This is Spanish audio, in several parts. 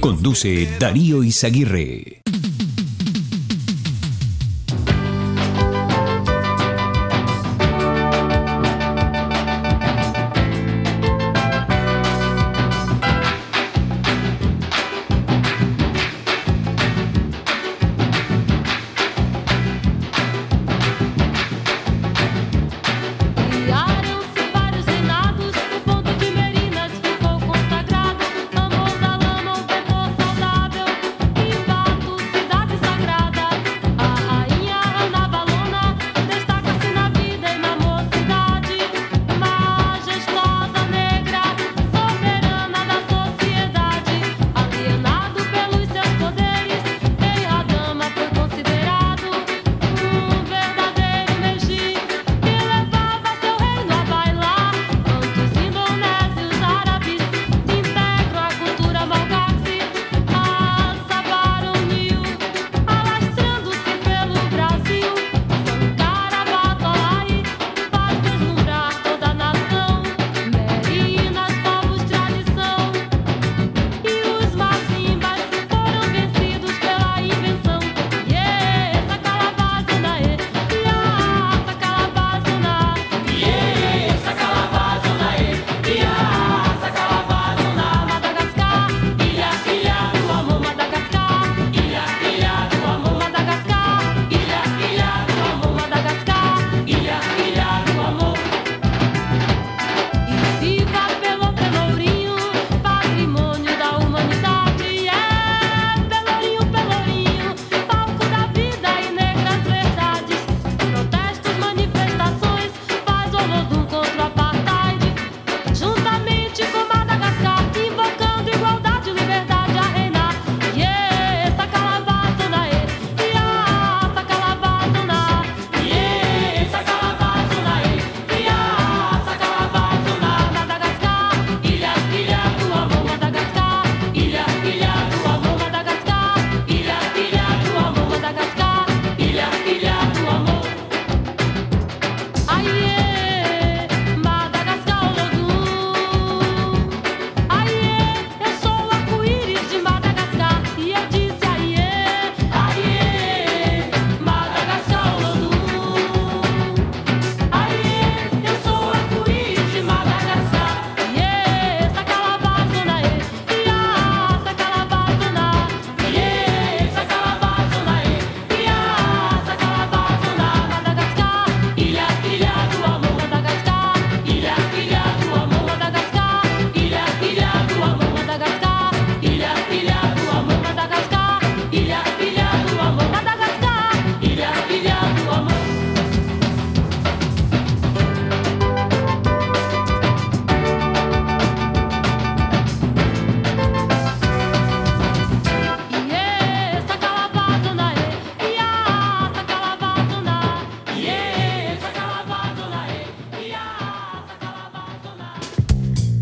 Conduce Darío Izaguirre.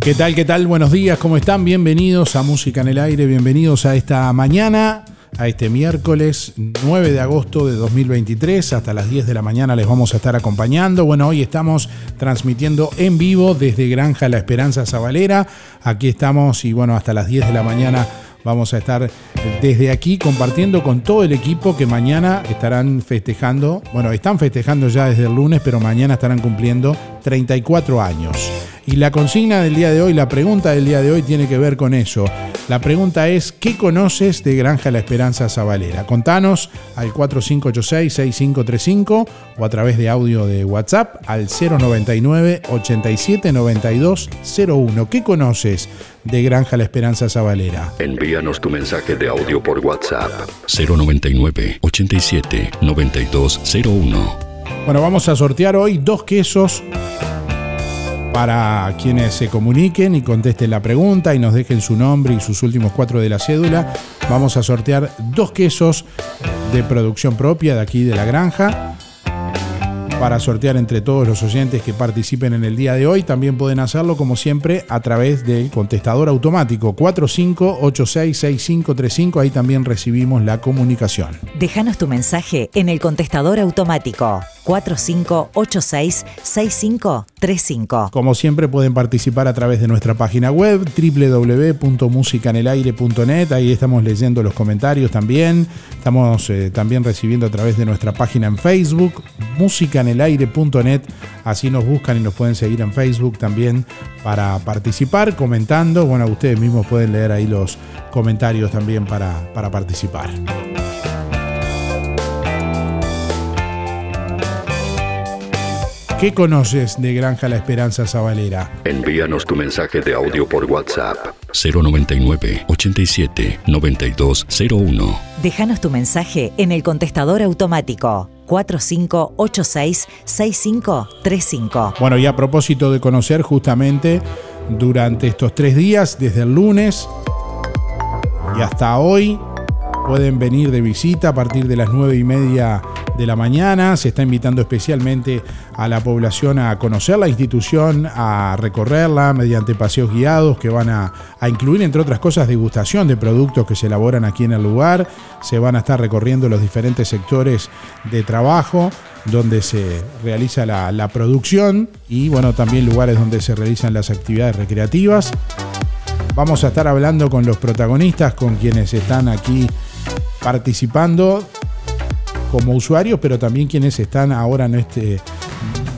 ¿Qué tal? ¿Qué tal? Buenos días, ¿cómo están? Bienvenidos a Música en el Aire, bienvenidos a esta mañana, a este miércoles 9 de agosto de 2023. Hasta las 10 de la mañana les vamos a estar acompañando. Bueno, hoy estamos transmitiendo en vivo desde Granja La Esperanza Zabalera. Aquí estamos y bueno, hasta las 10 de la mañana vamos a estar desde aquí compartiendo con todo el equipo que mañana estarán festejando, bueno, están festejando ya desde el lunes, pero mañana estarán cumpliendo 34 años. Y la consigna del día de hoy, la pregunta del día de hoy tiene que ver con eso. La pregunta es, ¿qué conoces de Granja La Esperanza Zabalera? Contanos al 4586-6535 o a través de audio de WhatsApp al 099 87 92 01. ¿Qué conoces de Granja La Esperanza Zabalera? Envíanos tu mensaje de audio por WhatsApp 099 87 9201. Bueno, vamos a sortear hoy dos quesos para quienes se comuniquen y contesten la pregunta y nos dejen su nombre y sus últimos cuatro de la cédula. Vamos a sortear dos quesos de producción propia de aquí de la granja para sortear entre todos los oyentes que participen en el día de hoy. También pueden hacerlo, como siempre, a través del contestador automático 45866535. Ahí también recibimos la comunicación. Déjanos tu mensaje en el contestador automático 4586-6535. Como siempre pueden participar a través de nuestra página web www.musicanelaire.net. Ahí estamos leyendo los comentarios también. Estamos eh, también recibiendo a través de nuestra página en Facebook, musicanelaire.net. Así nos buscan y nos pueden seguir en Facebook también para participar, comentando. Bueno, ustedes mismos pueden leer ahí los comentarios también para, para participar. ¿Qué conoces de Granja La Esperanza Zabalera? Envíanos tu mensaje de audio por WhatsApp 099 87 9201. Déjanos tu mensaje en el contestador automático 4586-6535. Bueno, y a propósito de conocer justamente durante estos tres días, desde el lunes y hasta hoy, pueden venir de visita a partir de las nueve y media de la mañana. Se está invitando especialmente a la población a conocer la institución, a recorrerla mediante paseos guiados que van a, incluir, entre otras cosas, degustación de productos que se elaboran aquí en el lugar. Se van a estar recorriendo los diferentes sectores de trabajo donde se realiza la producción y bueno, también lugares donde se realizan las actividades recreativas. Vamos a estar hablando con los protagonistas, con quienes están aquí participando como usuarios, pero también quienes están ahora en, este,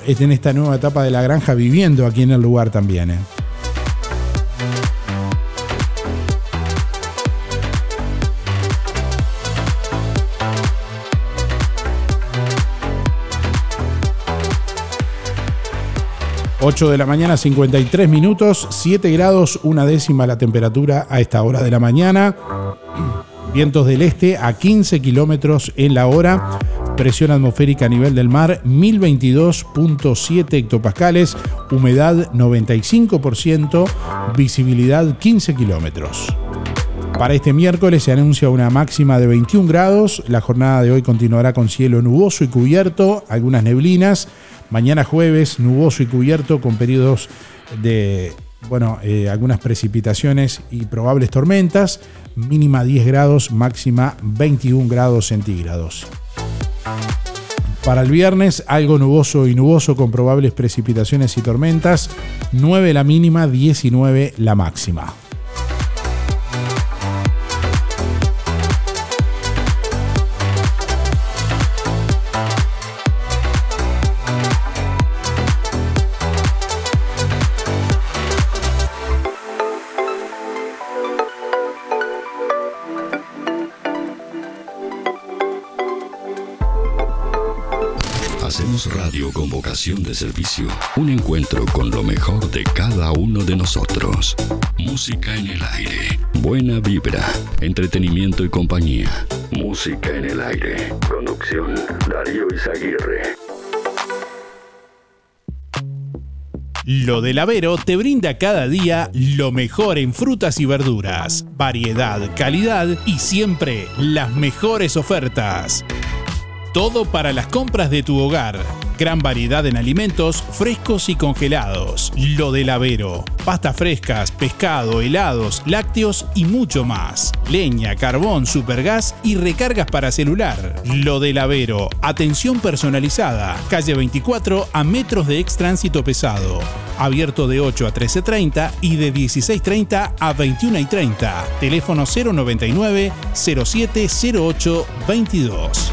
en esta nueva etapa de la granja viviendo aquí en el lugar también. ¿eh? 8 de la mañana, 53 minutos, 7 grados, una décima la temperatura a esta hora de la mañana. Vientos del este a 15 kilómetros en la hora. Presión atmosférica a nivel del mar 1022.7 hectopascales. Humedad 95%. Visibilidad 15 kilómetros. Para este miércoles se anuncia una máxima de 21 grados. La jornada de hoy continuará con cielo nuboso y cubierto, algunas neblinas. Mañana jueves nuboso y cubierto con periodos de bueno, eh, algunas precipitaciones y probables tormentas. Mínima 10 grados, máxima 21 grados centígrados. Para el viernes, algo nuboso y nuboso con probables precipitaciones y tormentas. 9 la mínima, 19 la máxima. De servicio. Un encuentro con lo mejor de cada uno de nosotros. Música en el aire. Buena vibra. Entretenimiento y compañía. Música en el aire. Conducción Darío Izaguirre. Lo del Avero te brinda cada día lo mejor en frutas y verduras, variedad, calidad y siempre las mejores ofertas. Todo para las compras de tu hogar. Gran variedad en alimentos frescos y congelados. Lo del Avero. Pastas frescas, pescado, helados, lácteos y mucho más. Leña, carbón, supergas y recargas para celular. Lo del Avero. Atención personalizada. Calle 24 a metros de ex tránsito pesado. Abierto de 8 a 13.30 y de 16.30 a 21.30. Teléfono 099 0708 22.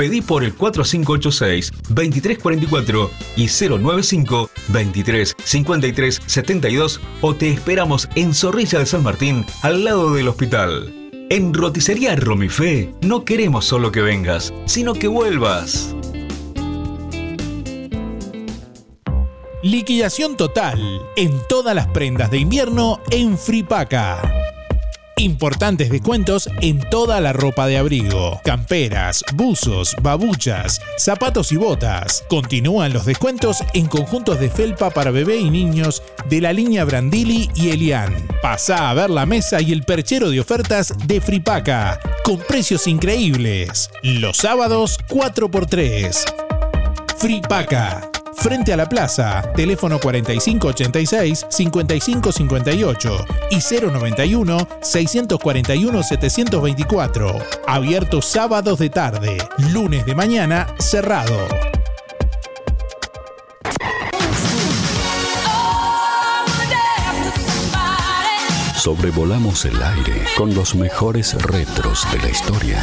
Pedí por el 4586-2344 y 095-235372 o te esperamos en Zorrilla de San Martín, al lado del hospital. En Roticería Romifé no queremos solo que vengas, sino que vuelvas. Liquidación total en todas las prendas de invierno en Fripaca. Importantes descuentos en toda la ropa de abrigo, camperas, buzos, babuchas, zapatos y botas. Continúan los descuentos en conjuntos de felpa para bebé y niños de la línea Brandili y Elian. Pasa a ver la mesa y el perchero de ofertas de Fripaca, con precios increíbles. Los sábados 4x3. Fripaca. Frente a la plaza, teléfono 4586-5558 y 091-641-724. Abierto sábados de tarde, lunes de mañana cerrado. Sobrevolamos el aire con los mejores retros de la historia.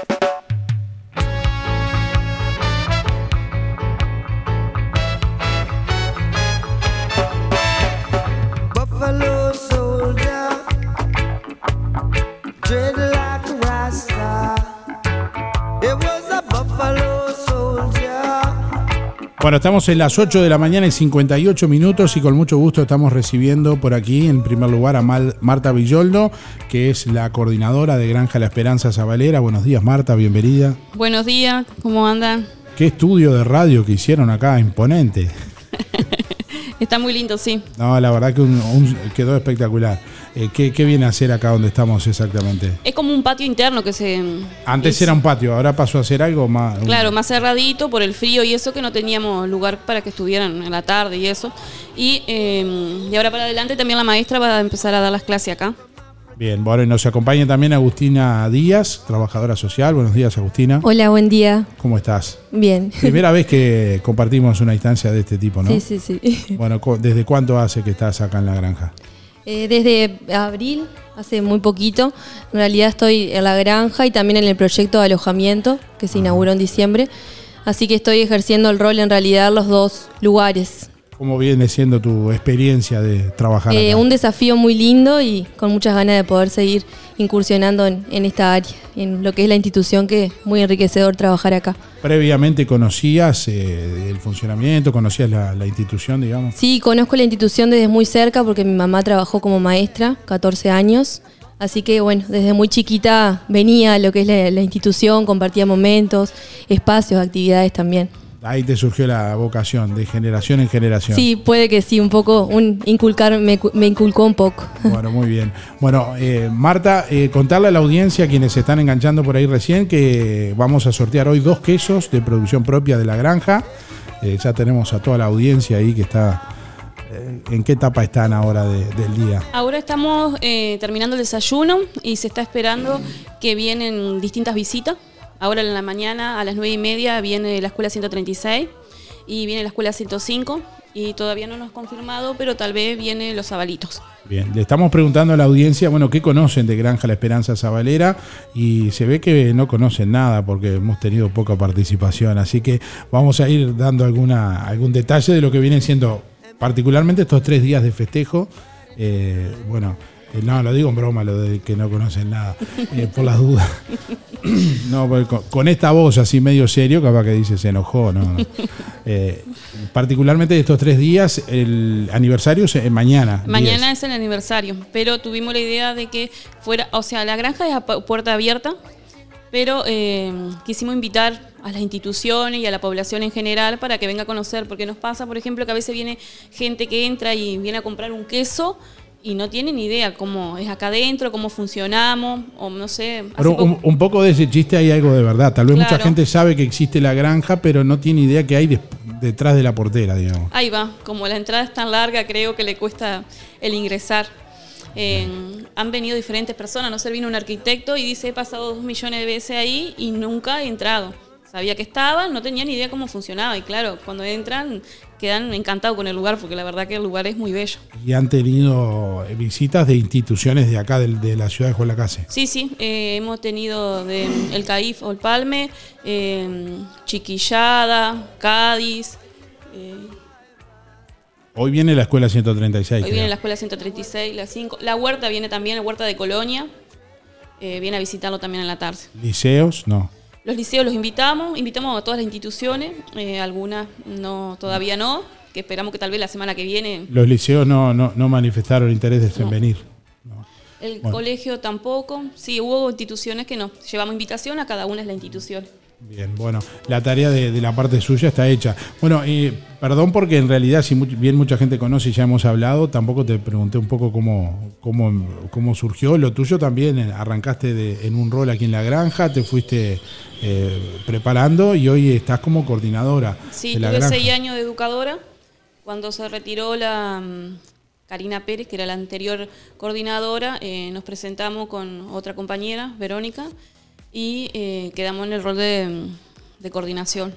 Bueno, estamos en las 8 de la mañana y 58 minutos y con mucho gusto estamos recibiendo por aquí en primer lugar a Mal- Marta Villoldo, que es la coordinadora de Granja La Esperanza Zabalera. Buenos días Marta, bienvenida. Buenos días, ¿cómo andan? Qué estudio de radio que hicieron acá, imponente. Está muy lindo, sí. No, la verdad que un- un- quedó espectacular. Eh, ¿qué, qué viene a hacer acá donde estamos exactamente? Es como un patio interno que se... Antes es- era un patio, ahora pasó a ser algo más... un- Claro, más cerradito por el frío y eso que no teníamos lugar para que estuvieran en la tarde y eso. Y eh, de ahora para adelante también la maestra va a empezar a dar las clases acá. Bien, bueno, y nos acompaña también Agustina Díaz, trabajadora social. Buenos días, Agustina. Hola, buen día. ¿Cómo estás? Bien. Primera vez que compartimos una instancia de este tipo, ¿no? Sí, sí, sí. Bueno, ¿desde cuánto hace que estás acá en la granja? Eh, desde abril, hace muy poquito, en realidad estoy en la granja y también en el proyecto de alojamiento que se inauguró en diciembre. Así que estoy ejerciendo el rol en realidad en los dos lugares. ¿Cómo viene siendo tu experiencia de trabajar Eh, acá? un desafío muy lindo y con muchas ganas de poder seguir incursionando en, en esta área, en lo que es la institución, que es muy enriquecedor trabajar acá. ¿Previamente conocías eh, el funcionamiento, conocías la, la institución, digamos? Sí, conozco la institución desde muy cerca porque mi mamá trabajó como maestra, 14 años. Así que bueno, desde muy chiquita venía a lo que es la, la institución, compartía momentos, espacios, actividades también. Ahí te surgió la vocación, de generación en generación. Sí, puede que sí, un poco, un inculcar, me, cu- me inculcó un poco. Bueno, muy bien. Bueno, eh, Marta, eh, contarle a la audiencia, quienes se están enganchando por ahí recién, que vamos a sortear hoy dos quesos de producción propia de la granja. Eh, ya tenemos a toda la audiencia ahí que está... ¿En qué etapa están ahora de- del día? Ahora estamos eh, terminando el desayuno y se está esperando que vienen distintas visitas. Ahora en la mañana a las 9 y media viene la escuela 136 y viene la escuela 105 y todavía no nos ha confirmado, pero tal vez vienen los zabalitos. Bien, le estamos preguntando a la audiencia, bueno, ¿qué conocen de Granja La Esperanza Zabalera? Y se ve que no conocen nada porque hemos tenido poca participación, así que vamos a ir dando alguna, algún detalle de lo que vienen siendo particularmente estos tres días de festejo. Eh, bueno, eh, no, lo digo en broma, lo de que no conocen nada, eh, por las dudas. No, con, con esta voz así medio serio, capaz que dice se enojó, no. Eh, particularmente estos tres días, el aniversario es mañana. Mañana 10. es el aniversario, pero tuvimos la idea de que fuera, o sea, la granja es a pu- puerta abierta, pero quisimos invitar a las instituciones y a la población en general para que venga a conocer, porque nos pasa, por ejemplo, que a veces viene gente que entra y viene a comprar un queso y no tienen idea cómo es acá adentro, cómo funcionamos, o no sé. Pero un, un poco de ese chiste hay algo de verdad. Tal vez mucha gente sabe que existe la granja, pero no tiene idea que hay detrás de la portera, digamos. Ahí va, como la entrada es tan larga, creo que le cuesta el ingresar. Eh, han venido diferentes personas, no sé, vino un arquitecto y dice, he pasado dos millones de veces ahí y nunca he entrado. Sabía que estaba, no tenía ni idea cómo funcionaba y claro, cuando entran quedan encantados con el lugar porque la verdad que el lugar es muy bello. Y han tenido eh, visitas de instituciones de acá, del- de, la ciudad de Juan Lacase. Sí, sí, eh, hemos tenido de, el CAIF o el Palme, eh, Chiquillada, Cádiz, eh, Hoy viene la escuela 136. Hoy creo. viene la escuela 136, la 5. La huerta viene también, la huerta de Colonia. viene a visitarlo también en la tarde. Liceos, no. Los liceos los invitamos, invitamos a todas las instituciones, eh, algunas no, todavía no, que esperamos que tal vez la semana que viene. Los liceos no, no, no manifestaron interés en venir. El Bueno. colegio tampoco. Sí, hubo instituciones que nos llevamos invitación a cada una de las instituciones. Bien, bueno, la tarea de, de la parte suya está hecha. Bueno, eh, perdón porque en realidad, si bien mucha gente conoce y ya hemos hablado, tampoco te pregunté un poco cómo, cómo, cómo surgió. Lo tuyo también, eh, arrancaste de- en un rol aquí en la granja, te fuiste eh, preparando y hoy estás como coordinadora Sí, de la tuve granja. seis años de educadora. Cuando se retiró la mm, Karina Pérez, que era la anterior coordinadora, eh, nos presentamos con otra compañera, Verónica, y eh, quedamos en el rol de, de coordinación.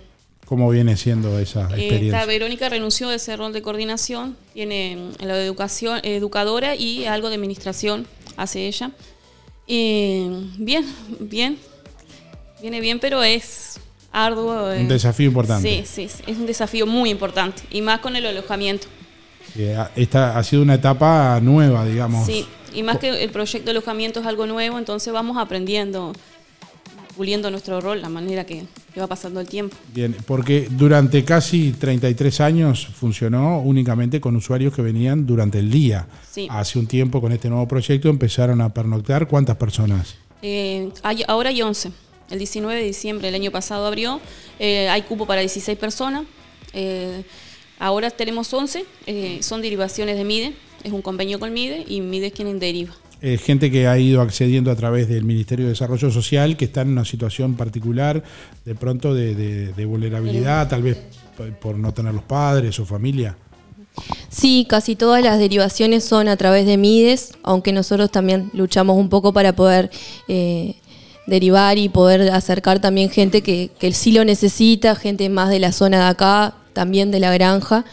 ¿Cómo viene siendo esa Eh, experiencia? esta Verónica renunció de ese rol de coordinación, tiene mm, de educación, educadora y algo de administración hace ella. Eh, bien, bien, viene bien, pero es arduo. eh. Un desafío importante. Sí, sí, es un desafío muy importante y más con el alojamiento. Eh, esta ha sido una etapa nueva, digamos. Sí, y más que el proyecto de alojamiento es algo nuevo, entonces vamos aprendiendo, puliendo nuestro rol, la manera que, que va pasando el tiempo. Bien, porque durante casi 33 años funcionó únicamente con usuarios que venían durante el día. Sí. Hace un tiempo con este nuevo proyecto empezaron a pernoctar. ¿Cuántas personas? Eh, hay- ahora hay 11. El 19 de diciembre del año pasado abrió. Eh, hay cupo para 16 personas. Eh, ahora tenemos 11. eh, son derivaciones de MIDE. Es un convenio con MIDE y MIDE es quien deriva. Eh, gente que ha ido accediendo a través del Ministerio de Desarrollo Social, que está en una situación particular, de pronto de, de- de vulnerabilidad, tal vez por no tener los padres o familia. Sí, casi todas las derivaciones son a través de MIDES, aunque nosotros también luchamos un poco para poder eh, derivar y poder acercar también gente que, que sí lo necesita, gente más de la zona de acá, también de la granja,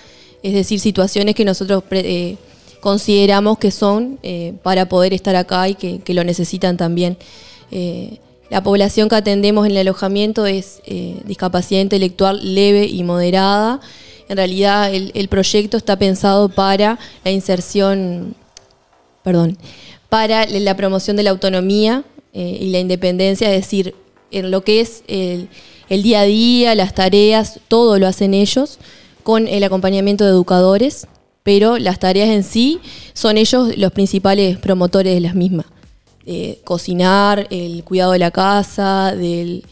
es decir, situaciones que nosotros pre- eh, consideramos que son eh, para poder estar acá y que, lo necesitan también. Eh, la población que atendemos en el alojamiento es eh, discapacidad intelectual leve y moderada. En realidad el, el proyecto está pensado para la inserción, perdón, para la promoción de la autonomía y la independencia, es decir, en lo que es el, el día a día, las tareas, todo lo hacen ellos con el acompañamiento de educadores, pero las tareas en sí son ellos los principales promotores de las mismas. Eh, cocinar, el cuidado de la casa, del,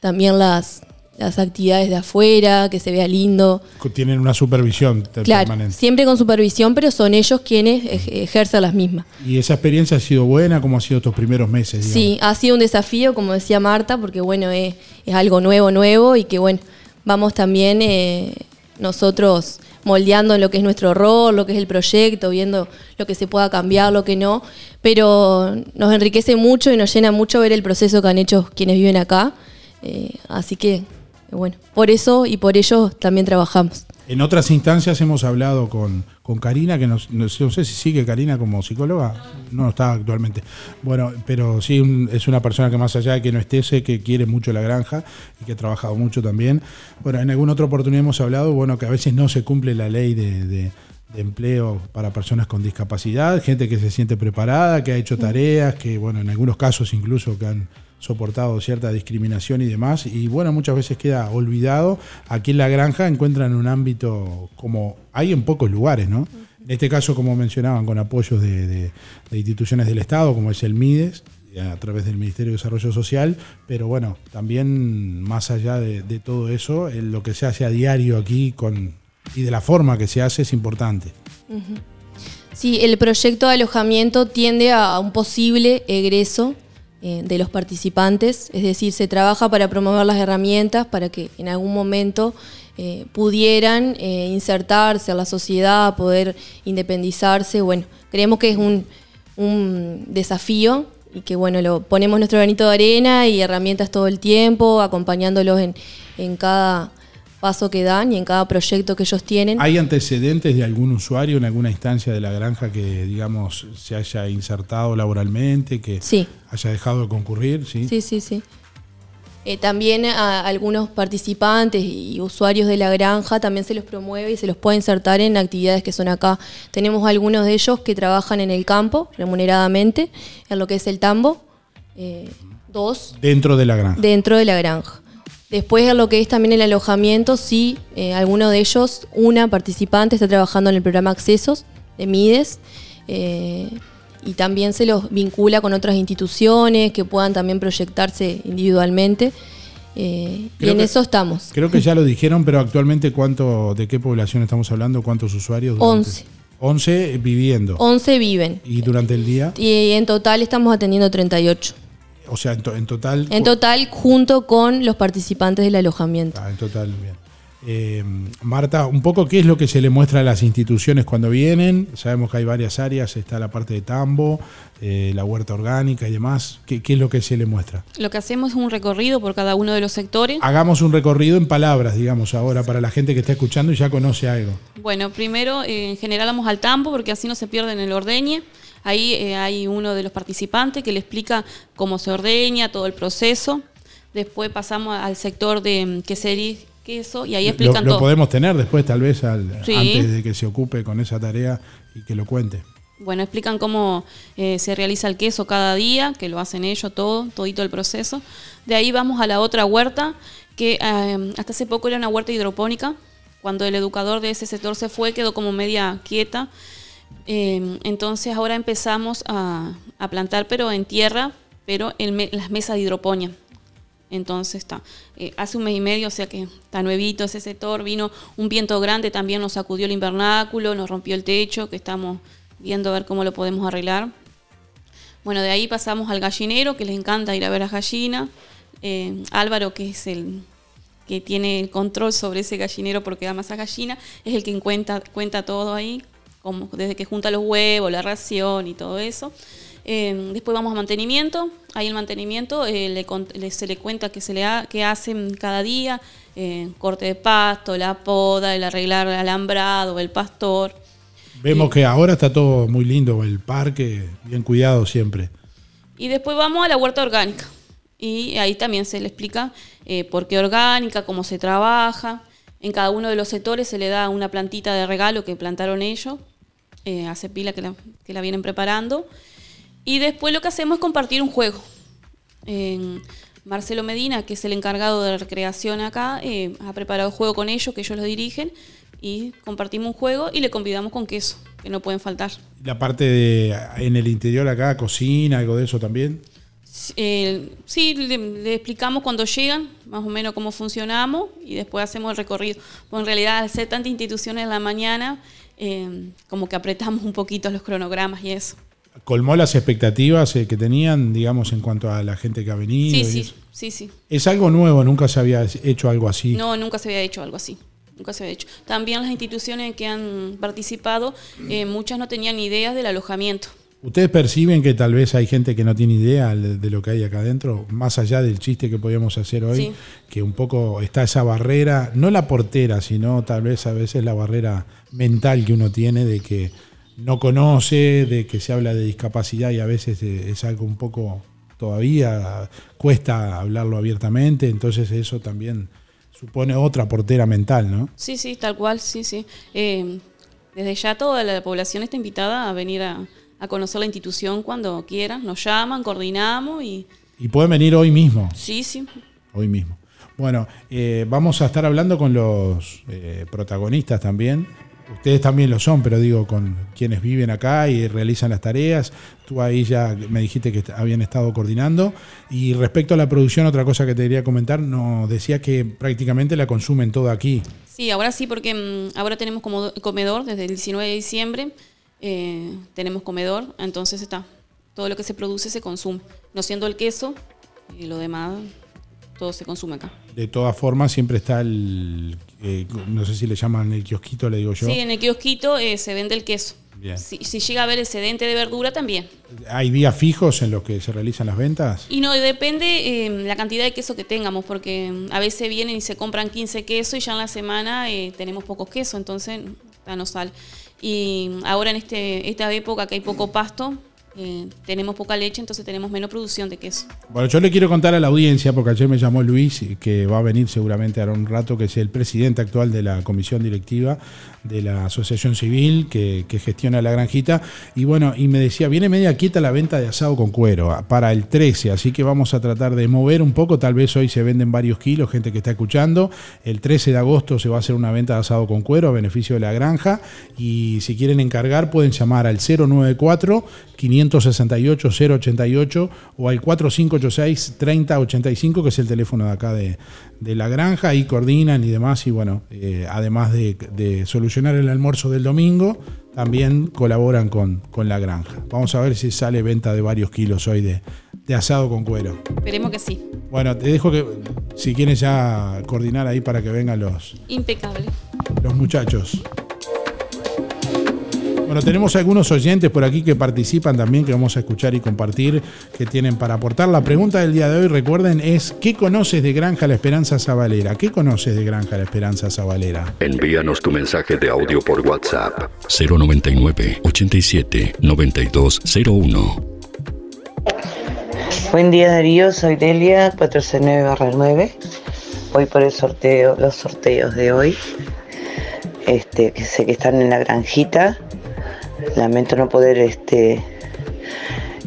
también las, las actividades de afuera, que se vea lindo. Tienen una supervisión Claro, permanente. siempre con supervisión, pero son ellos quienes ej- ejercen las mismas. ¿Y esa experiencia ha sido buena? ¿Cómo ha sido estos primeros meses? digamos? Sí, ha sido un desafío, como decía Marta, porque bueno, es, es algo nuevo, nuevo, y que bueno, vamos también eh, nosotros moldeando en lo que es nuestro rol, lo que es el proyecto, viendo lo que se pueda cambiar, lo que no, pero nos enriquece mucho y nos llena mucho ver el proceso que han hecho quienes viven acá, eh, así que bueno, por eso y por ello también trabajamos. En otras instancias hemos hablado con, con Karina, que nos- no, sé- si sigue Karina como psicóloga, no está actualmente. Bueno, pero sí es una persona que más allá de que no esté, sé que quiere mucho la granja y que ha trabajado mucho también. Bueno, en alguna otra oportunidad hemos hablado, bueno, que a veces no se cumple la ley de- de empleo para personas con discapacidad, gente que se siente preparada, que ha hecho tareas, que bueno, en algunos casos incluso que han soportado cierta discriminación y demás, y bueno, muchas veces queda olvidado. Aquí en la granja encuentran un ámbito como hay en pocos lugares, ¿no? En este caso, como mencionaban, con apoyos de, de- instituciones del Estado, como es el MIDES, a través del Ministerio de Desarrollo Social, pero bueno, también más allá de, todo eso, eh, lo que se hace a diario aquí con, y de la forma que se hace es importante. Sí, el proyecto de alojamiento tiende a un posible egreso eh, de los participantes, es decir, se trabaja para promover las herramientas para que en algún momento eh, pudieran eh, insertarse a la sociedad, poder independizarse. Bueno, creemos que es un, un desafío y que bueno, lo ponemos nuestro granito de arena y herramientas todo el tiempo, acompañándolos en, en cada paso que dan y en cada proyecto que ellos tienen. ¿Hay antecedentes de algún usuario en alguna instancia de la granja que, digamos, se haya insertado laboralmente, que Sí. haya dejado de concurrir? Sí. Sí, sí, sí. Eh, también a algunos participantes y usuarios de la granja también se los promueve y se los puede insertar en actividades que son acá. Tenemos algunos de ellos que trabajan en el campo remuneradamente, en lo que es el tambo, eh, dos Dentro de la granja. dentro de la granja. Después en lo que es también el alojamiento, sí, eh, alguno de ellos, una participante está trabajando en el programa Accesos de Mides eh, y también se los vincula con otras instituciones que puedan también proyectarse individualmente. eh, y en que- eso estamos. Creo que ya lo dijeron, pero actualmente cuánto, ¿de qué población estamos hablando? ¿Cuántos usuarios? durante- 11. 11 viviendo. 11 viven ¿Y durante el día? y en total estamos atendiendo 38. O sea, en, to- en total... En total junto con los participantes del alojamiento. Ah, en total, bien. Eh, Marta, un poco qué es lo que se le muestra a las instituciones cuando vienen. Sabemos que hay varias áreas, está la parte de tambo, eh, la huerta orgánica y demás. ¿Qué, qué es lo que se le muestra? Lo que hacemos es un recorrido por cada uno de los sectores. Hagamos un recorrido en palabras, digamos, ahora, para la gente que está escuchando y ya conoce algo. Bueno, primero eh, en general vamos al tambo porque así no se pierden el ordeñe. Ahí eh, hay uno de los participantes que le explica cómo se ordeña, todo el proceso. Después pasamos al sector de mm, quesería, queso y ahí Lo, explican lo todo. podemos tener después, tal vez, al- Sí. antes de que se ocupe con esa tarea y que lo cuente. Bueno, explican cómo eh, se realiza el queso cada día, que lo hacen ellos todo, todito el proceso. De ahí vamos a la otra huerta, que eh, hasta hace poco era una huerta hidropónica. Cuando el educador de ese sector se fue, quedó como media quieta. Eh, entonces ahora empezamos a, plantar, pero en tierra, pero en las mesas de hidroponía. Entonces está. eh, hace un mes y medio, o sea que está nuevito ese sector. Vino un viento grande, también nos sacudió el invernáculo, nos rompió el techo, que estamos viendo a ver cómo lo podemos arreglar. Bueno, de ahí pasamos al gallinero, que les encanta ir a ver a gallina. Eh, Álvaro, que es el que tiene el control sobre ese gallinero porque da más a gallina, es el que cuenta, cuenta todo ahí, como desde que junta los huevos, la ración y todo eso. Eh, después vamos a mantenimiento. Ahí el mantenimiento eh, le con- le- se le cuenta que se le ha- que hacen cada día, eh, corte de pasto, la poda, el arreglar el alambrado, el pastor. Vemos que ahora está todo muy lindo, el parque, bien cuidado siempre. Y después vamos a la huerta orgánica. Y ahí también se le explica eh, por qué orgánica, cómo se trabaja. En cada uno de los sectores se le da una plantita de regalo que plantaron ellos. Eh, hace pila que la, que la vienen preparando. Y después lo que hacemos es compartir un juego. En Marcelo Medina, que es el encargado de recreación acá, eh, ha preparado el juego con ellos, que ellos lo dirigen. Y compartimos un juego y le convidamos con queso, que no pueden faltar. La parte de en el interior acá, cocina, algo de eso también. Eh, sí, le, le explicamos cuando llegan, más o menos cómo funcionamos y después hacemos el recorrido. Pues en realidad, al ser tantas instituciones en la mañana, eh, como que apretamos un poquito los cronogramas y eso. Colmó las expectativas eh, que tenían, digamos, en cuanto a la gente que ha venido. Sí, y sí, eso. sí, sí. Es algo nuevo, nunca se había hecho algo así. No, nunca se había hecho algo así. Nunca se había hecho. También las instituciones que han participado, eh, muchas no tenían ideas del alojamiento. ¿Ustedes perciben que tal vez hay gente que no tiene idea de lo que hay acá adentro? Más allá del chiste que podíamos hacer hoy, Sí. que un poco está esa barrera, no la portera, sino tal vez a veces la barrera mental que uno tiene de que no conoce, de que se habla de discapacidad y a veces es algo un poco todavía cuesta hablarlo abiertamente, entonces eso también supone otra portera mental, ¿no? Sí, sí, tal cual, sí, sí. Eh, desde ya toda la población está invitada a venir a, a conocer la institución cuando quieran. Nos llaman, coordinamos y Y pueden venir hoy mismo. sí, sí. Hoy mismo. Bueno, eh, vamos a estar hablando con los eh, protagonistas también. Ustedes también lo son, pero digo, con quienes viven acá y realizan las tareas. Tú ahí ya me dijiste que habían estado coordinando. Y respecto a la producción, otra cosa que te quería comentar, nos decía que prácticamente la consumen toda aquí. Sí, ahora sí, porque mm, ahora tenemos como comedor desde el 19 de diciembre. Eh, tenemos comedor, entonces está. Todo lo que se produce se consume. No siendo el queso, y lo demás, todo se consume acá. De todas formas, siempre está el. eh, no sé si le llaman el kiosquito, le digo yo. Sí, en el kiosquito eh, se vende el queso. Si, si llega a haber excedente de verdura, también. ¿Hay días fijos en los que se realizan las ventas? Y no, depende eh, la cantidad de queso que tengamos, porque mm, a veces vienen y se compran 15 quesos y ya en la semana eh, tenemos pocos quesos, entonces ya no sale. Y ahora en este, esta época que hay poco pasto, eh, tenemos poca leche, entonces tenemos menos producción de queso. Bueno, yo le quiero contar a la audiencia, porque ayer me llamó Luis, que va a venir seguramente ahora un rato, que es el presidente actual de la comisión directiva de la Asociación Civil que, que gestiona la granjita. Y bueno, y me decía, viene media quieta la venta de asado con cuero a- para el 13, así que vamos a tratar de mover un poco. Tal vez hoy se venden varios kilos, gente que está escuchando. El 13 de agosto se va a hacer una venta de asado con cuero a beneficio de la granja. Y si quieren encargar, pueden llamar al 094 568 088 o al 4586 3085, que es el teléfono de acá de, de la granja. Ahí coordinan y demás. Y bueno, eh, además de, de solucionar el almuerzo del domingo, también colaboran con, con la granja. Vamos a ver si sale venta de varios kilos hoy de, de asado con cuero. Esperemos que sí. Bueno, te dejo que, si quieres ya coordinar ahí para que vengan los, Impecable. los muchachos. Bueno, tenemos algunos oyentes por aquí que participan también, que vamos a escuchar y compartir, que tienen para aportar. La pregunta del día de hoy, recuerden, es ¿qué conoces de Granja La Esperanza Zabalera? ¿Qué conoces de Granja La Esperanza Zabalera? Envíanos tu mensaje de audio por WhatsApp 099 87 9201. Buen día Darío, soy Delia, 469-9. Voy por el sorteo, los sorteos de hoy. Este, que sé que están en la granjita. Lamento no poder este,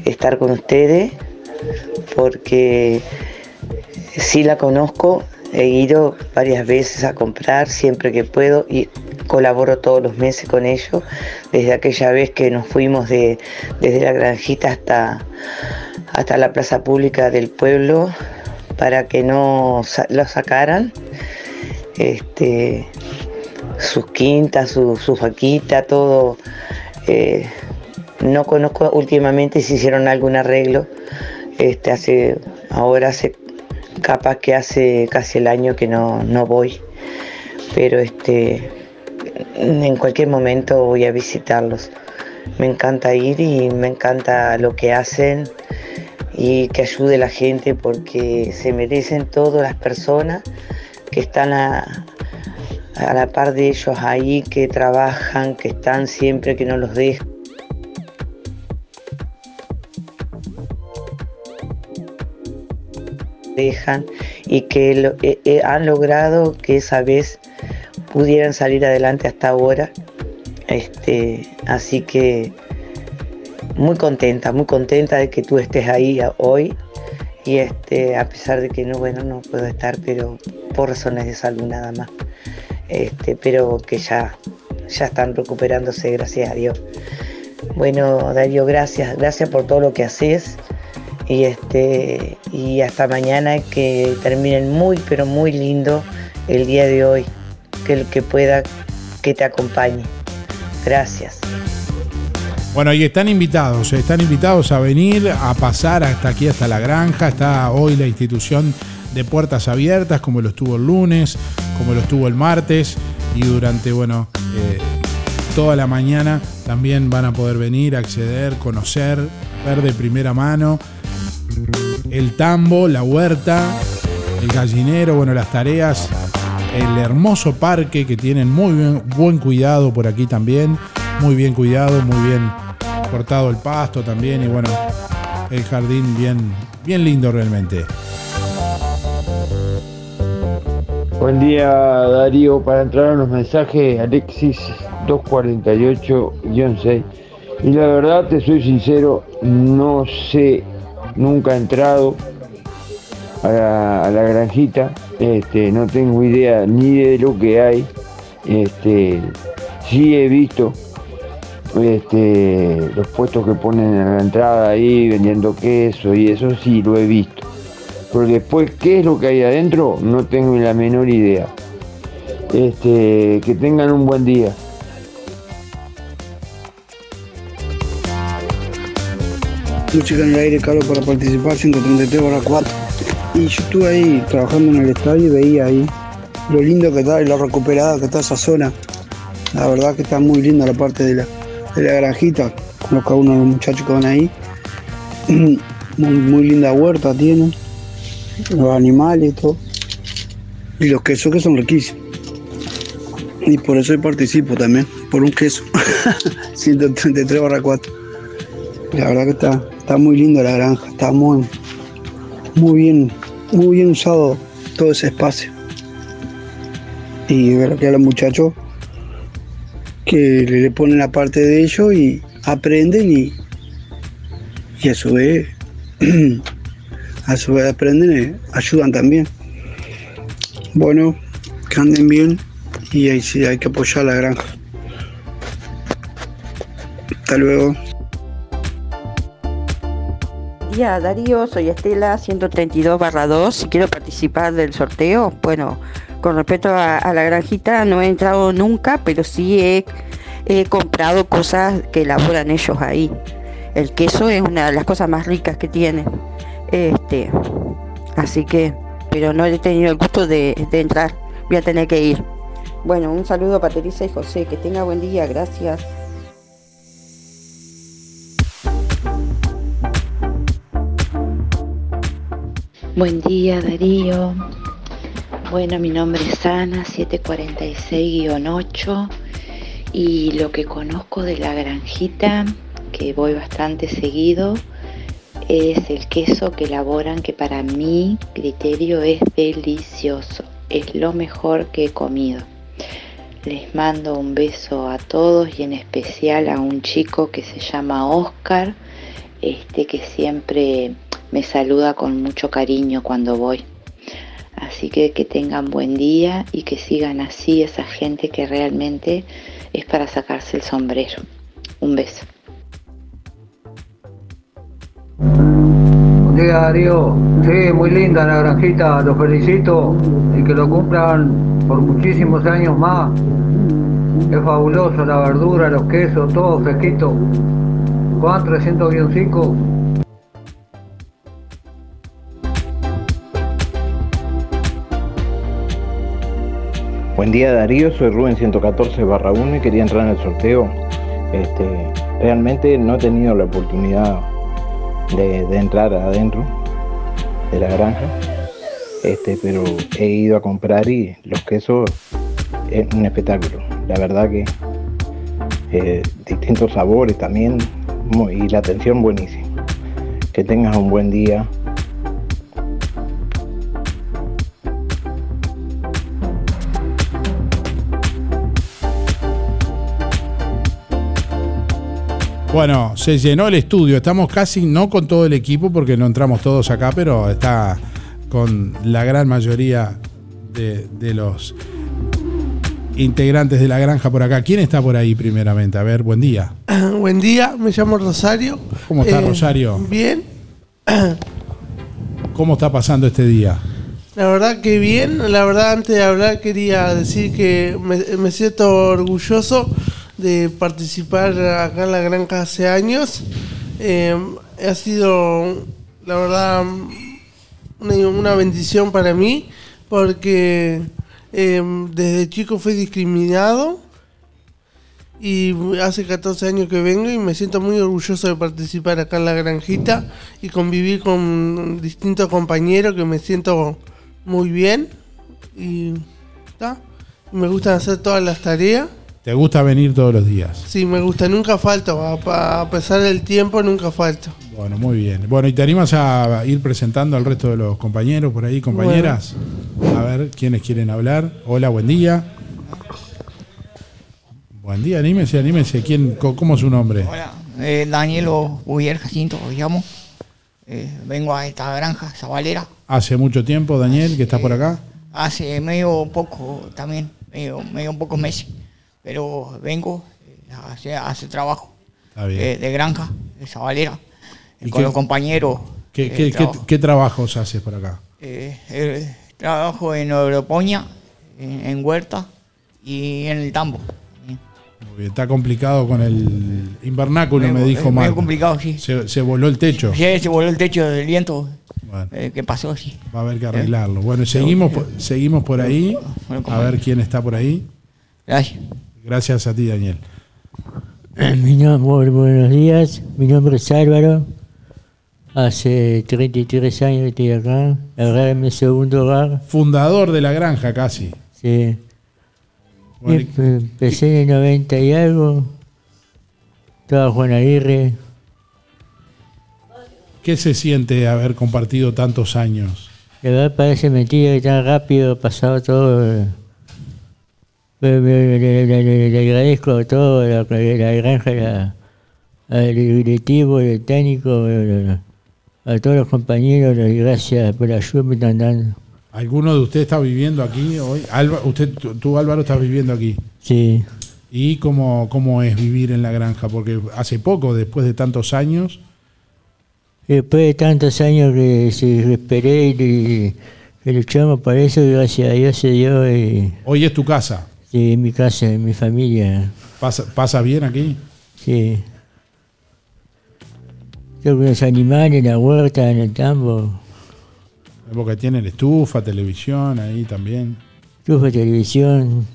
estar con ustedes porque sí la conozco, he ido varias veces a comprar siempre que puedo y colaboro todos los meses con ellos. Desde aquella vez que nos fuimos de, desde la granjita hasta, hasta la plaza pública del pueblo para que no lo sacaran. Este, sus quintas, su, su vaquita, todo. Eh, no conozco últimamente si hicieron algún arreglo. Este, hace, ahora hace, capaz que hace casi el año que no, no voy. Pero este, en cualquier momento voy a visitarlos. Me encanta ir y me encanta lo que hacen y que ayude la gente porque se merecen todas las personas que están a, a la par de ellos ahí, que trabajan, que están siempre, que no los dejan. dejan y que eh, eh, han logrado que esa vez pudieran salir adelante hasta ahora. Este, así que muy contenta, muy contenta de que tú estés ahí hoy y este, a pesar de que no, bueno, no puedo estar, pero por razones de salud nada más. Este, pero que ya, ya están recuperándose, gracias a Dios. Bueno, Darío, gracias, gracias por todo lo que haces y este y hasta mañana que terminen muy pero muy lindo el día de hoy que el que pueda que te acompañe gracias Bueno, y están invitados, están invitados a venir, a pasar hasta aquí, hasta la granja. Está hoy la institución de puertas abiertas, como lo estuvo el lunes, como lo estuvo el martes, y durante, bueno, eh, toda la mañana también van a poder venir, acceder, conocer, ver de primera mano el tambo, la huerta, el gallinero, bueno, las tareas, el hermoso parque que tienen muy bien- buen cuidado por aquí también, muy bien cuidado, muy bien cortado el pasto también y bueno, el jardín bien, bien lindo realmente. Buen día Darío, para entrar en los mensajes Alexis 248-6. Y la verdad, te soy sincero, no sé, nunca he entrado a la, a granjita, este, no tengo idea ni de lo que hay. Este, sí he visto este, los puestos que ponen en la entrada ahí vendiendo queso y eso sí lo he visto. Pero después, ¿qué es lo que hay adentro? No tengo la menor idea. Este, que tengan un buen día. Música en el aire, Carlos, para participar, 133 barra 4. Y yo estuve ahí trabajando en el estadio y veía ahí lo lindo que está y lo recuperada que está esa zona. La verdad que está muy linda la parte de la, de la granjita. Conozco a uno de los muchachos que van ahí. Muy, muy linda huerta tienen. Los animales y todo. Y los quesos que son riquísimos. Y por eso participo también, por un queso. 133 barra 4. La verdad que está, está muy lindo la granja, está muy, muy bien, muy bien usado todo ese espacio. Y a los muchachos que le ponen la parte de ellos y aprenden y, y a su vez a su vez aprenden y ayudan también. Bueno, que anden bien y ahí sí hay que apoyar la granja. Hasta luego. Día Darío, soy Estela, 132 barra 2. Si quiero participar del sorteo, bueno, con respecto a, a la granjita, no he entrado nunca, pero sí he, he comprado cosas que elaboran ellos ahí. El queso es una de las cosas más ricas que tienen. Este, así que, pero no he tenido el gusto de, entrar. Voy a tener que ir. Bueno, un saludo para Teresa y José. Que tenga buen día. Gracias. Buen día Darío. Bueno, mi nombre es Ana, 746-8 y lo que conozco de la granjita, que voy bastante seguido, es el queso que elaboran que para mi criterio es delicioso. Es lo mejor que he comido. Les mando un beso a todos y en especial a un chico que se llama Oscar, este que siempre me saluda con mucho cariño cuando voy. Así que que tengan buen día y que sigan así esa gente que realmente es para sacarse el sombrero. Un beso. Buen día Darío, sí, muy linda la granjita, los felicito y que lo cumplan por muchísimos años más. Es fabuloso la verdura, los quesos, todo fresquito. Juan 300-5. Buen día Darío, soy Rubén 114 barra 1 y quería entrar en el sorteo. Este, realmente no he tenido la oportunidad de, entrar adentro de la granja, este, pero he ido a comprar y los quesos es un espectáculo. La verdad que eh, distintos sabores también y la atención buenísima. Que tengas un buen día. Bueno, se llenó el estudio. Estamos casi no con todo el equipo porque no entramos todos acá, pero está con la gran mayoría de, de los integrantes de la granja por acá. ¿Quién está por ahí primeramente? A ver, buen día. Buen día, me llamo Rosario. ¿Cómo está Eh, Rosario? Bien, ¿Cómo está pasando este día? la verdad que bien. La verdad, antes de hablar, quería decir que me, me siento orgulloso de participar acá en la granja hace años. Eh, ha sido, la verdad, una, una bendición para mí porque eh, desde chico fui discriminado y hace 14 años que vengo y me siento muy orgulloso de participar acá en la granjita y convivir con distintos compañeros que me siento muy bien y me gustan hacer todas las tareas. ¿Te gusta venir todos los días? Sí, me gusta, nunca falto, a, pesar del tiempo nunca falto. Bueno, muy bien. Bueno, ¿y te animas a ir presentando al resto de los compañeros por ahí, compañeras? A ver, ¿quiénes quieren hablar? Hola, buen día. Buen día, anímese, anímese. ¿Quién, ¿Cómo es su nombre? Hola, eh, Danielo Ubier Jacinto, lo llamo. Eh, vengo a esta granja, Zabalera. Hace mucho tiempo, Daniel, que está por acá. Hace medio poco también, medio, medio pocos meses. Pero vengo eh, a hacer trabajo eh, de granja, de Zabalera. ¿Y con qué- los compañeros. ¿Qué, eh, qué- qué- trabajo. qué trabajos haces por acá? Eh, eh, trabajo en agroponía, en, en huerta y en el tambo. Está complicado con el invernáculo, me Medio- dijo eh, Marco. complicado, sí. Se, se voló el techo. Sí, se voló el techo del viento. eh, ¿Qué pasó? Sí. Va a haber que arreglarlo. Bueno, seguimos, seguimos por ahí. A ver quién está por ahí. Gracias. Gracias a ti, Daniel. Mi nombre, buenos días, mi nombre es Álvaro. Hace 33 años que estoy acá. Agarré mi segundo hogar. Fundador de la granja, casi. Sí. Bueno, empecé en el 90 y algo. Estaba Juan Aguirre. ¿Qué se siente haber compartido tantos años? La verdad parece mentira que tan rápido ha pasado todo. eh. Le, le- le- le agradezco a todo, la, la granja, la- al directivo, al técnico, a todos los compañeros, gracias por la ayuda que me están dando. ¿Alguno de ustedes está viviendo aquí hoy? Alba- usted, tú, tú, Álvaro, estás viviendo aquí. Sí. ¿Y cómo, cómo es vivir en la granja? Porque hace poco, después de tantos años, Después de tantos años que se esperé y que luchamos por eso, gracias a Dios se dio. Y, hoy es tu casa. Sí, en mi casa, en mi familia. ¿Pasa, pasa bien aquí? Sí. Tengo unos animales la huerta, en el tambo. Porque tienen estufa, televisión ahí también. Estufa, televisión,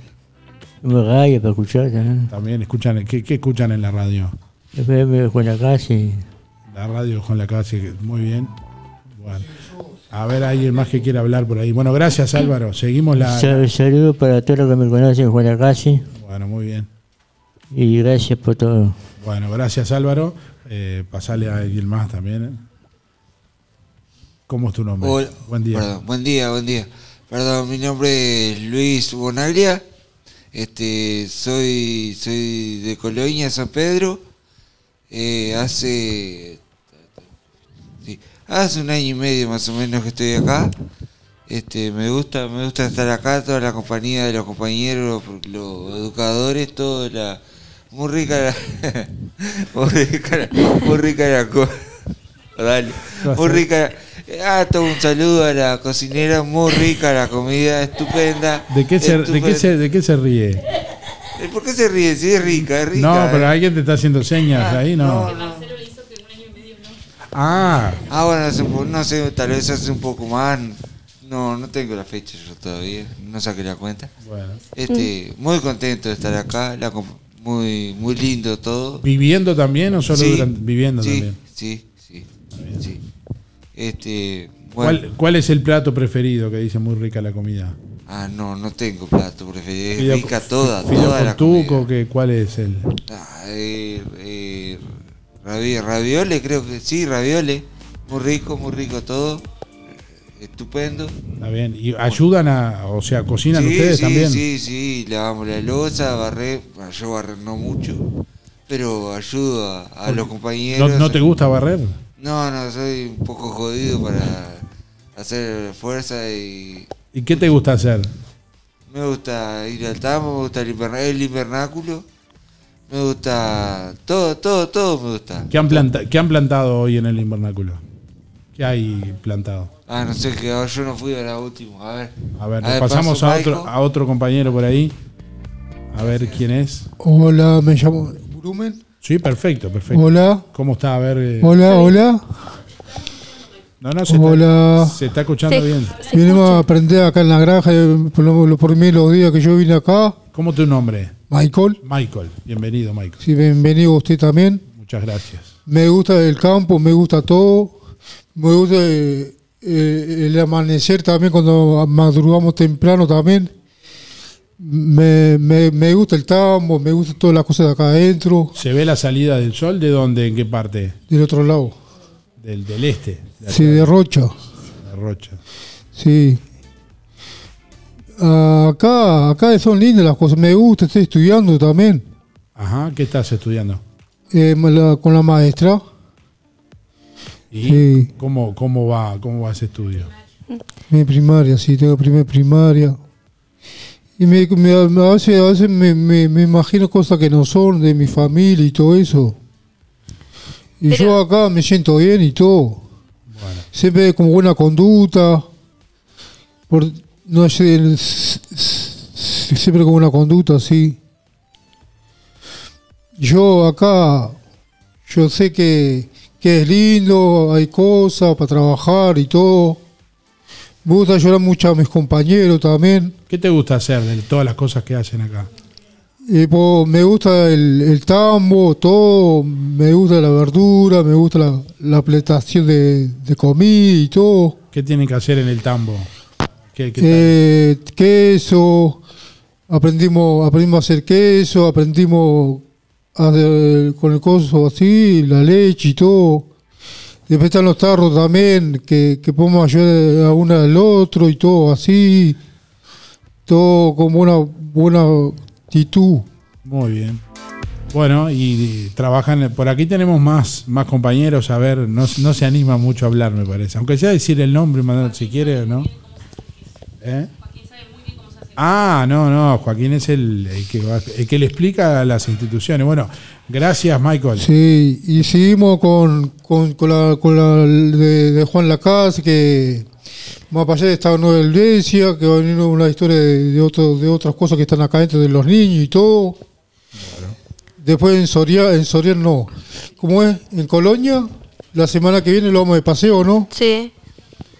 radio para escuchar también. También escuchan, ¿qué, qué escuchan en la radio? Dejo en la y La radio con la calle, muy bien. Bueno. A ver, alguien más que quiera hablar por ahí. Bueno, gracias Álvaro. Seguimos la... Sal- saludos para todos los que me conocen, Juan Acasi. Bueno, muy bien. Y gracias por todo. Bueno, gracias Álvaro. Eh, pasale a alguien más también. ¿eh? ¿Cómo es tu nombre? Hola. Buen día. Perdón, buen día, buen día. Perdón, mi nombre es Luis Bonaglia. Este, soy, soy de Colonia, San Pedro. Eh, hace, sí, hace un año y medio más o menos que estoy acá. Este, me gusta, me gusta estar acá, toda la compañía de los compañeros, los educadores, toda la, muy rica la, muy rica la, muy rica la Dale, muy rica. Ah, todo un saludo a la cocinera, muy rica la comida, estupenda. ¿De qué, se, de, qué se, ¿De qué se ríe? ¿Por qué se ríe? Sí, es rica, es rica. No, pero eh. alguien te está haciendo señas ahí, ¿no? Ah, Ah, bueno, hace un no sé, tal vez hace un poco más. No, no tengo la fecha yo todavía, no saqué la cuenta. Bueno. Este, muy contento de estar acá, la muy muy lindo todo. ¿viviendo también o solo Sí, durante- viviendo sí, también? Sí, sí, sí. Este, bueno, ¿Cuál, ¿Cuál es el plato preferido que dice muy rica la comida? ah, no, no tengo plato preferido, es rica toda, toda con la tuco, que, ¿cuál es el? Ah, eh, eh, ravi- raviole, creo que sí, raviole. Muy rico, muy rico todo. Estupendo. Está bien. ¿Y ayudan a, o sea, cocinan sí, ustedes sí, también? Sí, sí, lavamos la losa, barré. Bueno, yo barrer no mucho, pero ayudo a, a los ¿No, compañeros. no te gusta barrer? No, no, soy un poco jodido para hacer fuerza y ¿Y qué te gusta hacer? me gusta ir al tambo, me gusta el, el invernáculo, me gusta todo, todo, todo me gusta. ¿Qué han, planta- qué han plantado hoy en el invernáculo? ¿Qué hay plantado? Ah, no sé, que yo no fui a la última. A ver. A ver, A ver, pasamos paso, a otro, a otro compañero por ahí. A ver quién es. Hola, me llamo. ¿Volumen? Sí, perfecto, perfecto. Hola. ¿Cómo está? A ver. eh, Hola, hola. No, no, se, Hola. Está, se está escuchando bien. Vinimos a aprender acá en la granja por lo, lo primeros días que yo vine acá. ¿Cómo es tu nombre? Michael. Michael. Bienvenido, Michael. Sí, bienvenido usted también. Muchas gracias. Me gusta el campo, me gusta todo. Me gusta eh, el amanecer también cuando madrugamos temprano también. Me, me, me gusta el tambo, me gusta todas las cosas de acá adentro, ¿Se ve la salida del sol? ¿De dónde? ¿En qué parte? del otro lado. Del, del este. De Sí, de Rocha. de Rocha. Sí. Acá, acá son lindas las cosas. Me gusta, estoy estudiando también. Ajá, ¿qué estás estudiando? eh, la- con la maestra. ¿Y Sí. cómo, cómo, va, cómo va ese estudio? Mi primaria, sí, tengo primer primaria. Y me, me- a veces, a veces me, me- me imagino cosas que no son de mi familia y todo eso. Y yo acá me siento bien y todo. Siempre con buena conducta. Por, no s- siempre con buena conducta, sí. yo acá, yo sé que, que es lindo, hay cosas para trabajar y todo. Me gusta ayudar mucho a mis compañeros también. ¿Qué te gusta hacer de todas las cosas que hacen acá? Y, po, me gusta el, el tambo, todo, me gusta la verdura, me gusta la, la plantación de, de comida y todo. ¿Qué tienen que hacer en el tambo? ¿Qué? Eh, queso, aprendimos, aprendimos a hacer queso, aprendimos a hacer- con el coso así, la leche y todo. Después están los tarros también, que, que podemos ayudar a uno al otro y todo así. Todo como una buena actitud. Muy bien. Bueno, y, y trabajan, por aquí tenemos más, más compañeros, a ver, no, no se anima mucho a hablar, me parece. Aunque sea decir el nombre, mandar si quiere o no. ¿Eh? Ah, no, no, Joaquín es el, el que, va- el que le explica a las instituciones. Bueno, gracias, Michael. Sí, y seguimos con, con, con la, con la de, de Juan Lacaz, que más para allá está Nueva Iglesia, que va a venir una historia de, de, otro- de otras cosas que están acá dentro de los niños y todo. Después en Soria, en Soria no. ¿Cómo es? En Colonia, la semana que viene lo vamos de paseo, ¿no? Sí.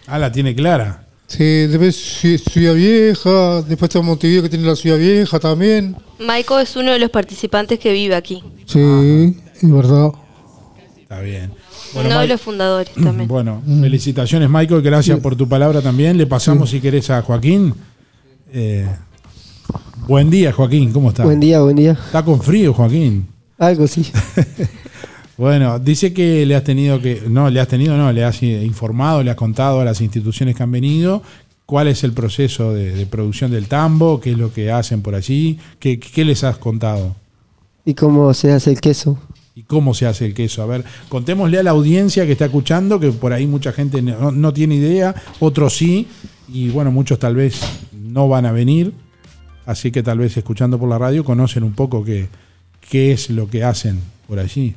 Ah, la tiene clara. Sí, después Ci- Ciudad Vieja, después está Montevideo que tiene la Ciudad Vieja también. Michael es uno de los participantes que vive aquí. Sí, es verdad. Está bien. uno de los fundadores también. Bueno, felicitaciones, Michael. Gracias por tu palabra también. Le pasamos, si querés, a Joaquín. Eh, buen día, Joaquín. ¿Cómo estás? Buen día, buen día. Está con frío, Joaquín. Algo sí. Bueno, dice que le has tenido que. No, le has tenido, no, le has informado, le has contado a las instituciones que han venido cuál es el proceso de, de producción del tambo, qué es lo que hacen por allí, qué, qué les has contado ¿Y cómo se hace el queso? y cómo se hace el queso. A ver, contémosle a la audiencia que está escuchando, que por ahí mucha gente no, no tiene idea, otros sí, y bueno, muchos tal vez no van a venir, así que tal vez escuchando por la radio conocen un poco qué, qué es lo que hacen por allí.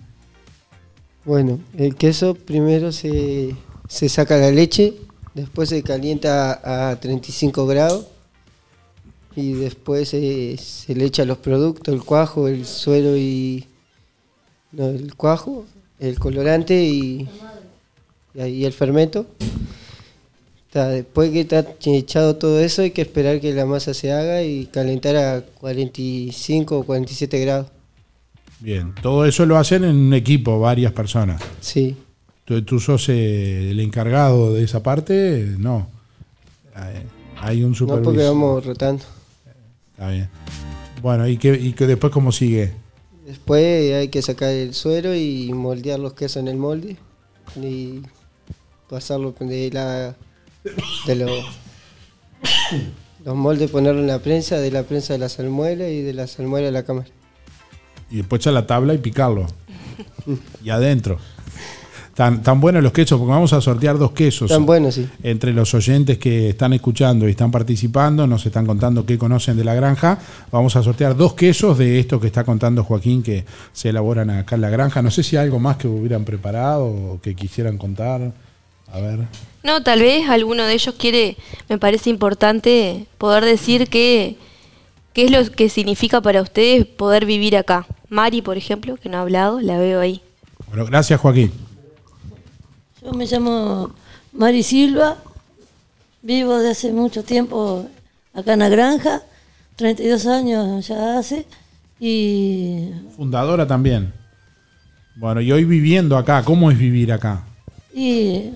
Bueno, el queso primero se, se saca la leche, después se calienta a 35 grados y después se, le echa los productos, el cuajo, el suero y... El cuajo, el colorante y, y el fermento. Después que está echado todo eso hay que esperar que la masa se haga y calentar a 45 o 47 grados. Bien, todo eso lo hacen en un equipo, varias personas. Sí. ¿Tú, tú sos eh, el encargado de esa parte? No. Hay- un No porque supervisor. vamos rotando. Está bien. Bueno, ¿y, qué, y qué después cómo sigue? Después hay que sacar el suero y moldear los quesos en el molde y pasarlo de la de los los moldes ponerlo en la prensa, de la prensa a la salmuera y de la salmuera a la cámara. Y después echar la tabla y picarlo. y adentro. Tan, tan buenos los quesos, porque vamos a sortear dos quesos. Tan buenos, sí. Entre los oyentes que están escuchando y están participando, nos están contando qué conocen de la granja. Vamos a sortear dos quesos de esto que está contando Joaquín, que se elaboran acá en la granja. No sé si hay algo más que hubieran preparado o que quisieran contar. A ver. No, tal vez alguno de ellos quiere, me parece importante poder decir qué, qué es lo que significa para ustedes poder vivir acá. Mari, por ejemplo, que no ha hablado, la veo ahí. Bueno, gracias Joaquín. Yo me llamo Mari Silva, vivo desde hace mucho tiempo acá en la granja, 32 años ya hace, y Fundadora también. Bueno, y hoy viviendo acá, ¿cómo es vivir acá? Y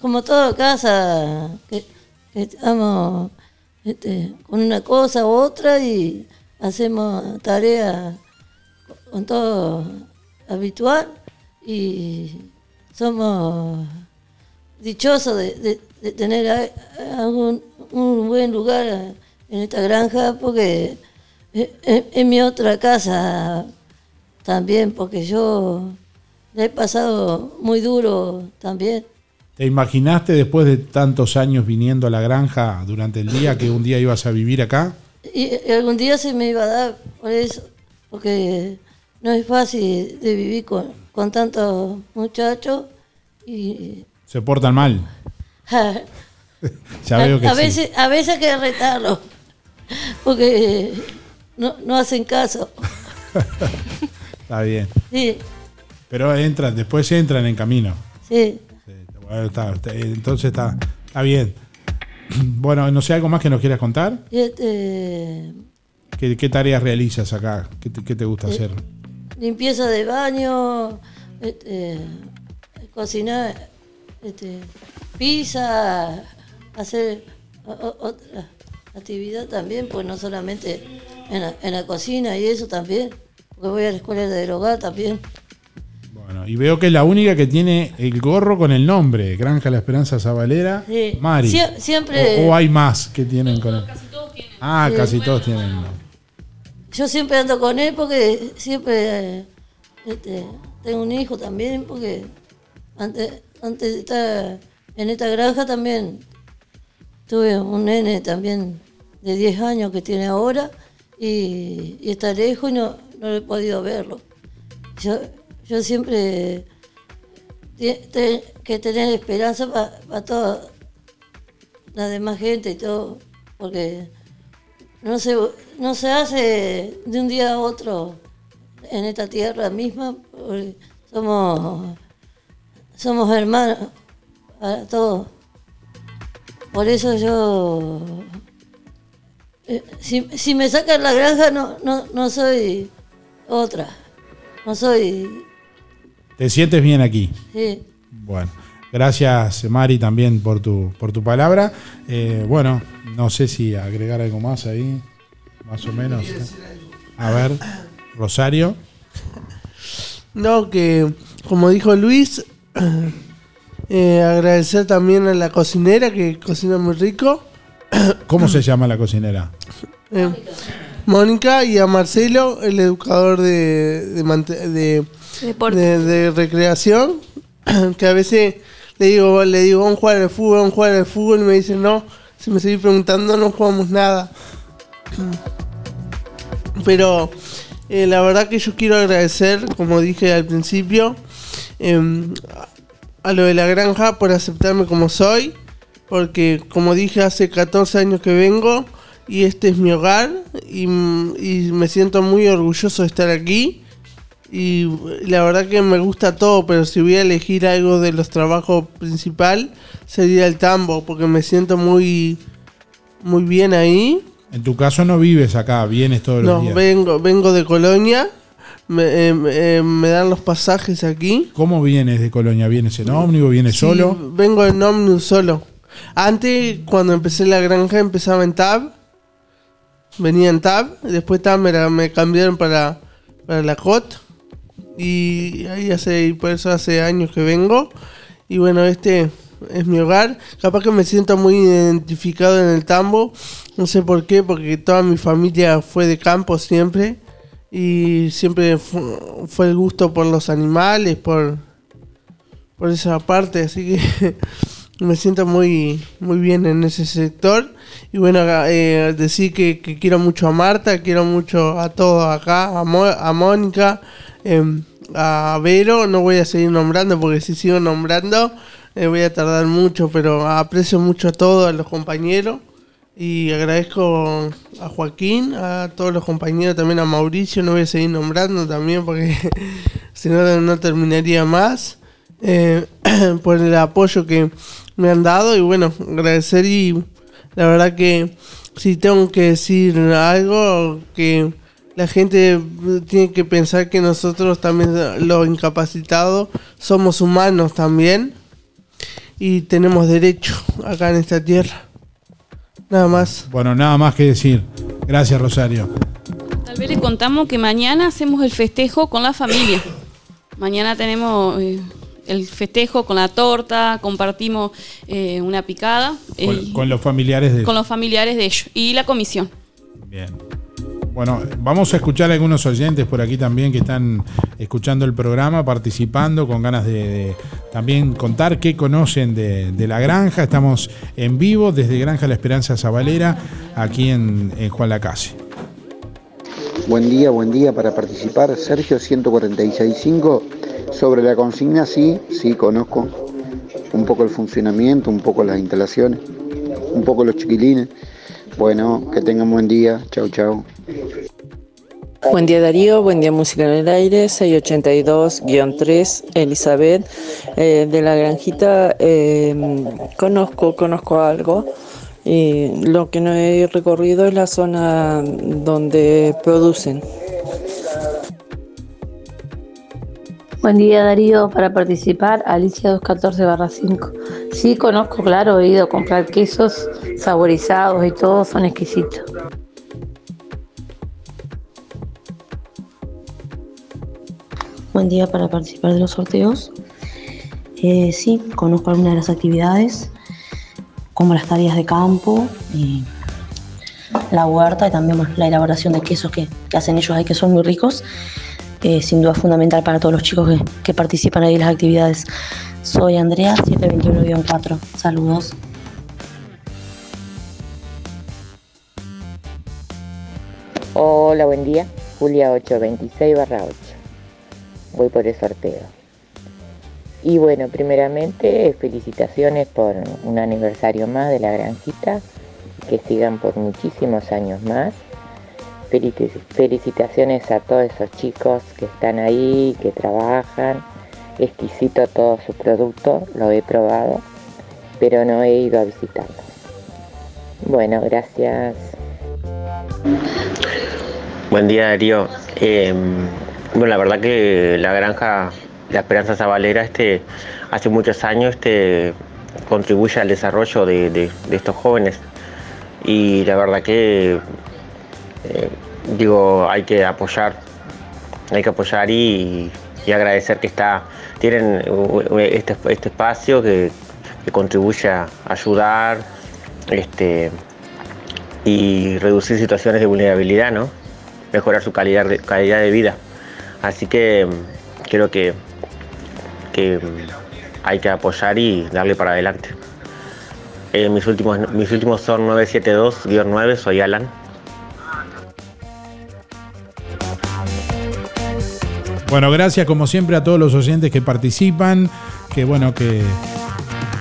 como toda casa, que, que estamos este, con una cosa u otra y hacemos tareas con todo habitual y somos dichosos de, de- de tener a- algún- un buen lugar en esta granja porque es, es- es mi otra casa también porque yo la he pasado muy duro también. ¿Te imaginaste después de tantos años viniendo a la granja durante el día que un día ibas a vivir acá? Y, y algún día se me iba a dar por eso, porque no es fácil de vivir con, con tantos muchachos y Se portan mal. Ya veo que a, sí. veces a veces hay que retarlo porque no, no hacen caso. Está bien. Sí, Pero entran, después entran en camino. sí. Bueno, está- está- entonces está, está bien. Bueno, no sé, ¿algo más que nos quieras contar? Este, ¿Qué, qué tareas realizas acá? ¿Qué te, qué te gusta Eh, hacer? Limpieza de baño, este, cocinar, este, pizza, hacer otra actividad también, pues no solamente en la, en la cocina y eso también, porque voy a la escuela de hogar también. Bueno, y veo que es la única que tiene el gorro con el nombre, Granja La Esperanza Zabalera, Sí. Mari. Sie- siempre- O, o hay más que tienen con el... Ah, Sí. casi todos tienen. Yo siempre ando con él porque siempre este, tengo un hijo también, porque antes, antes de estar en esta granja también tuve un nene también de 10 años que tiene ahora y, está lejos y no, no he podido verlo. Yo, yo siempre te- te- que tener esperanza para toda la demás gente y todo, porque no se, no se hace de un día a otro en esta tierra misma, porque somos, somos hermanos para todos. Por eso yo, eh, si, si me sacan la granja no, no, no soy otra, no soy, ¿Te sientes bien aquí? sí. Bueno, gracias Mari también por tu, por tu palabra. Eh, bueno, no sé si agregar algo más ahí, más o menos. A ver, Rosario. No, que como dijo Luis, eh, agradecer también a la cocinera que cocina muy rico. ¿Cómo se llama la cocinera? Eh, Mónica y a Marcelo, el educador de, de, mante- de- de- de recreación, que a veces le digo, le digo, vamos a jugar al fútbol, vamos a jugar al fútbol, y me dice, no, me seguís preguntando no jugamos nada. Pero eh, la verdad que yo quiero agradecer, como dije al principio, em, a lo de la granja por aceptarme como soy, porque como dije hace 14 años que vengo y este es mi hogar y me siento muy orgulloso de estar aquí y la verdad que me gusta todo, pero si voy a elegir algo de los trabajos principal sería el tambo, porque me siento muy muy bien ahí. En tu caso no vives acá, vienes todos los No, días. vengo, vengo de Colonia, me, eh, eh, me dan los pasajes aquí. ¿Cómo vienes de Colonia? ¿Vienes en ómnibus? ¿Vienes Sí, solo? Vengo en ómnibus solo. Antes, cuando empecé la granja, empezaba en Tab. Venía en Tab. Después Tab me, me cambiaron para, para la COT. Y ahí hace, por eso hace años que vengo. Y bueno, este es mi hogar. Capaz que me siento muy identificado en el tambo. No sé por qué, porque toda mi familia fue de campo siempre. Y siempre fu- fue el gusto por los animales, por, por esa parte, así que me siento muy, muy bien en ese sector. Y bueno, eh, decir que, que quiero mucho a Marta, quiero mucho a todos acá, a, Mo- a Mónica, em, a Vero, no voy a seguir nombrando porque si sigo nombrando eh, voy a tardar mucho, pero aprecio mucho a todos, los compañeros. Y agradezco a Joaquín, a todos los compañeros, también a Mauricio, no voy a seguir nombrando también porque si no, no terminaría más, eh, por el apoyo que me han dado y bueno, agradecer y la verdad que si tengo que decir algo, que la gente tiene que pensar que nosotros también los incapacitados somos humanos también y tenemos derecho acá en esta tierra. Nada más. Bueno, nada más que decir. Gracias, Rosario. Tal vez les contamos que mañana hacemos el festejo con la familia. Mañana tenemos eh, el festejo con la torta, compartimos eh, una picada eh, Con, con los familiares de... con los familiares de ellos y la comisión. Bien. Bueno, vamos a escuchar a algunos oyentes por aquí también que están escuchando el programa, participando, con ganas de, también contar qué conocen de, de la granja. Estamos en vivo desde Granja La Esperanza Zabalera, aquí en, en Juan Lacase. Buen día, buen día para participar. Sergio 146.5. Sobre la consigna, sí, sí, conozco un poco el funcionamiento, un poco las instalaciones, un poco los chiquilines. Bueno, que tengan buen día. Chau, chau. Buen día Darío, buen día Música en el Aire, 682-3, Elizabeth. Eh, de la granjita eh, conozco, conozco algo. Y lo que no he recorrido es la zona donde producen. Buen día Darío, para participar, Alicia 214-5. Sí, conozco, claro, he ido a comprar quesos saborizados y todos son exquisitos. Buen día para participar de los sorteos. Eh, sí, conozco algunas de las actividades, como las tareas de campo, la huerta y también la elaboración de quesos que, hacen ellos ahí, que son muy ricos. Eh, sin duda fundamental para todos los chicos que, que participan ahí en las actividades. Soy Andrea, 721-4. Saludos. Hola, buen día. Julia 826 barra 8. Voy por el sorteo. Y bueno, primeramente felicitaciones por un aniversario más de la granjita. Que sigan por muchísimos años más. Felici- Felicitaciones a todos esos chicos que están ahí, que trabajan. Exquisito todo su producto, lo he probado, pero no he ido a visitarlos. Bueno, gracias. Buen día, Darío. Eh, bueno, la verdad que la granja La Esperanza Zabalera este, hace muchos años este, contribuye al desarrollo de, estos jóvenes. Y la verdad que, eh, digo, hay que apoyar, hay que apoyar y, agradecer que está, tienen este, este espacio que, que contribuye a ayudar este, y reducir situaciones de vulnerabilidad, ¿no? mejorar su calidad calidad de vida. Así que mm, creo que, que mm, hay que apoyar y darle para adelante. Eh, mis, últimos, mis últimos son 972-9, soy Alan. Bueno, gracias como siempre a todos los oyentes que participan, que bueno, que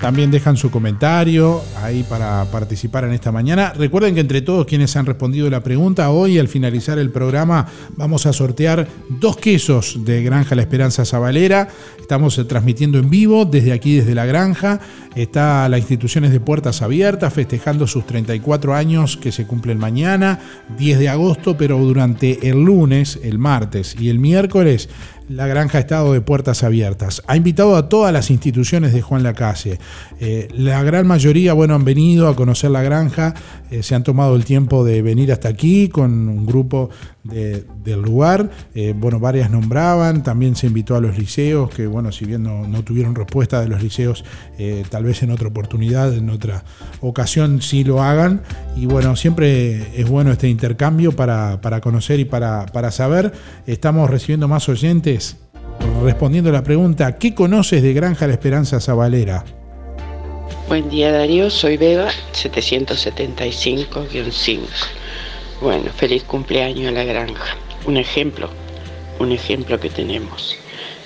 también dejan su comentario ahí para participar en esta mañana. Recuerden que entre todos quienes han respondido la pregunta, hoy al finalizar el programa vamos a sortear dos quesos de Granja La Esperanza Zabalera. Estamos eh, transmitiendo en vivo desde aquí, desde la granja. Está la institución de puertas abiertas, festejando sus 34 años que se cumplen mañana, 10 de agosto, pero durante el lunes, el martes y el miércoles la granja ha estado de puertas abiertas. Ha invitado a todas las instituciones de Juan Lacase. Eh, la gran mayoría, bueno, han venido a conocer la granja, eh, se han tomado el tiempo de venir hasta aquí con un grupo de- del lugar. Eh, bueno, varias nombraban, también se invitó a los liceos, que bueno, si bien no, no tuvieron respuesta de los liceos, eh, tal vez en otra oportunidad, en otra ocasión sí lo hagan. Y bueno, siempre es bueno este intercambio para, para conocer y para, para saber. Estamos recibiendo más oyentes respondiendo la pregunta, ¿qué conoces de Granja La Esperanza Zabalera? Buen día Darío, soy Beba 775-5. Bueno, feliz cumpleaños a la granja. Un ejemplo, un ejemplo que tenemos.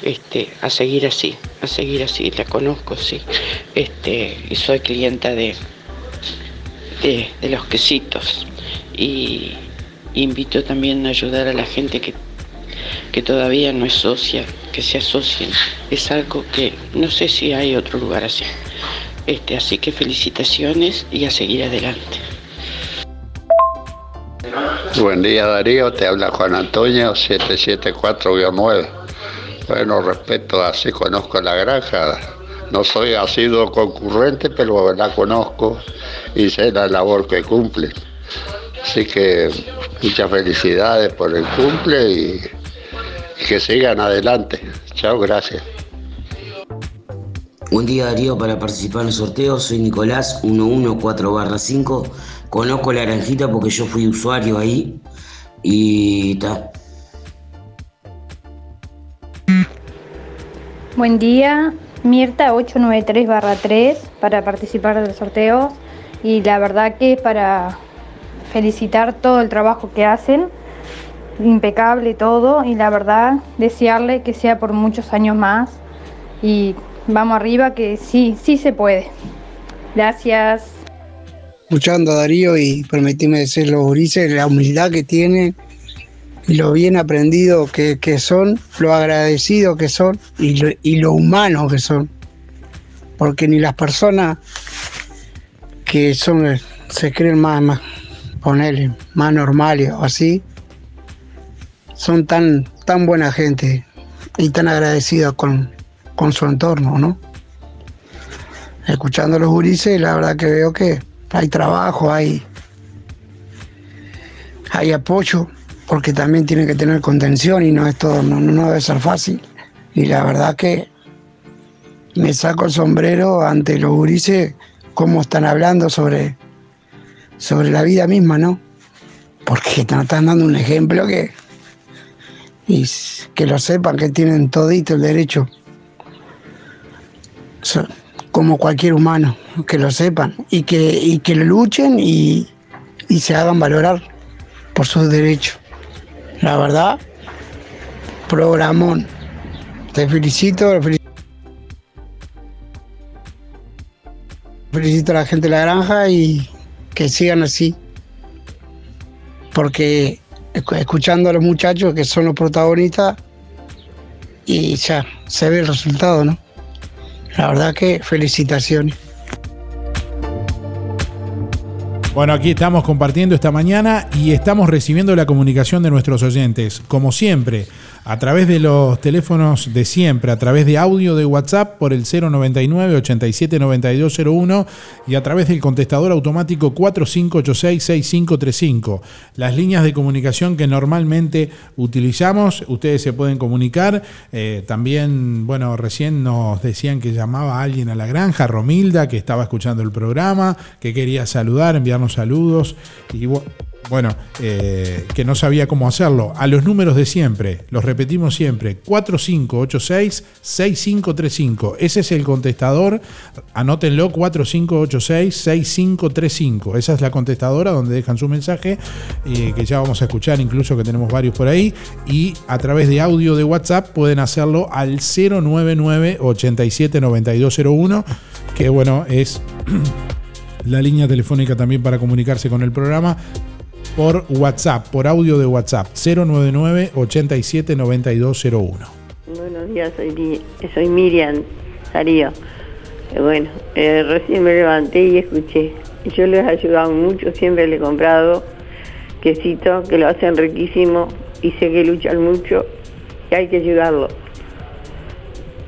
Este, a seguir así, a seguir así, la conozco, sí. Este, y soy clienta de, de, los quesitos. Y invito también a ayudar a la gente que, que todavía no es socia, que se asocien. Es algo que no sé si hay otro lugar así. Este, así que felicitaciones y a seguir adelante. Buen día Darío, te habla Juan Antonio 774-9. Bueno, respeto, así conozco la granja. No soy asiduo concurrente, pero la conozco y sé la labor que cumple. Así que muchas felicidades por el cumple y, y que sigan adelante. Chao, gracias. Buen día Darío, para participar en el sorteo soy Nicolás 114-5. Conozco la granjita porque yo fui usuario ahí y ta. Buen día, Mirta 893-3 para participar del sorteo y la verdad que para felicitar todo el trabajo que hacen, impecable todo y la verdad desearle que sea por muchos años más y vamos arriba que sí, sí se puede. Gracias. Escuchando a Darío y permitirme decir los gurises, la humildad que tienen y lo bien aprendido que, que son, lo agradecido que son y lo, y lo humano que son. Porque ni las personas que son, se creen más, más ponerle, más normales o así, son tan, tan buena gente y tan agradecidos con, con su entorno, ¿no? Escuchando a los gurises, la verdad que veo que hay trabajo, hay, hay apoyo, porque también tienen que tener contención y no es todo, no, debe ser fácil. Y la verdad que me saco el sombrero ante los gurises, cómo están hablando sobre, sobre la vida misma, ¿no? Porque nos están dando un ejemplo que, y que lo sepan, que tienen todito el derecho, como cualquier humano, que lo sepan y que, y que lo luchen y, y se hagan valorar por sus derechos. La verdad, programón. Te felicito, fel- felicito a la gente de la granja y que sigan así. Porque escu- escuchando a los muchachos que son los protagonistas y ya se ve el resultado, ¿no? La verdad que felicitaciones. Bueno, aquí estamos compartiendo esta mañana y estamos recibiendo la comunicación de nuestros oyentes, como siempre, a través de los teléfonos de siempre, a través de audio de WhatsApp por el 099 87 9201 y a través del contestador automático 4586 6535. Las líneas de comunicación que normalmente utilizamos, ustedes se pueden comunicar. Eh, también, bueno, recién nos decían que llamaba alguien a la granja, Romilda, que estaba escuchando el programa, que quería saludar, enviarnos saludos. Y bu- bueno, eh, que no sabía cómo hacerlo. A los números de siempre, los repetimos siempre, 4586-6535. Ese es el contestador, anótenlo, 4586-6535. Esa es la contestadora donde dejan su mensaje, eh, que ya vamos a escuchar, incluso que tenemos varios por ahí. Y a través de audio de WhatsApp pueden hacerlo al 099-879201, que bueno, es la línea telefónica también para comunicarse con el programa por WhatsApp, por audio de WhatsApp, 099 87 9201. Buenos días, soy, soy Miriam Darío. Eh, Bueno, eh, recién me levanté y escuché. Yo les he ayudado mucho, siempre les he comprado quesito que lo hacen riquísimo y sé que luchan mucho y hay que ayudarlo.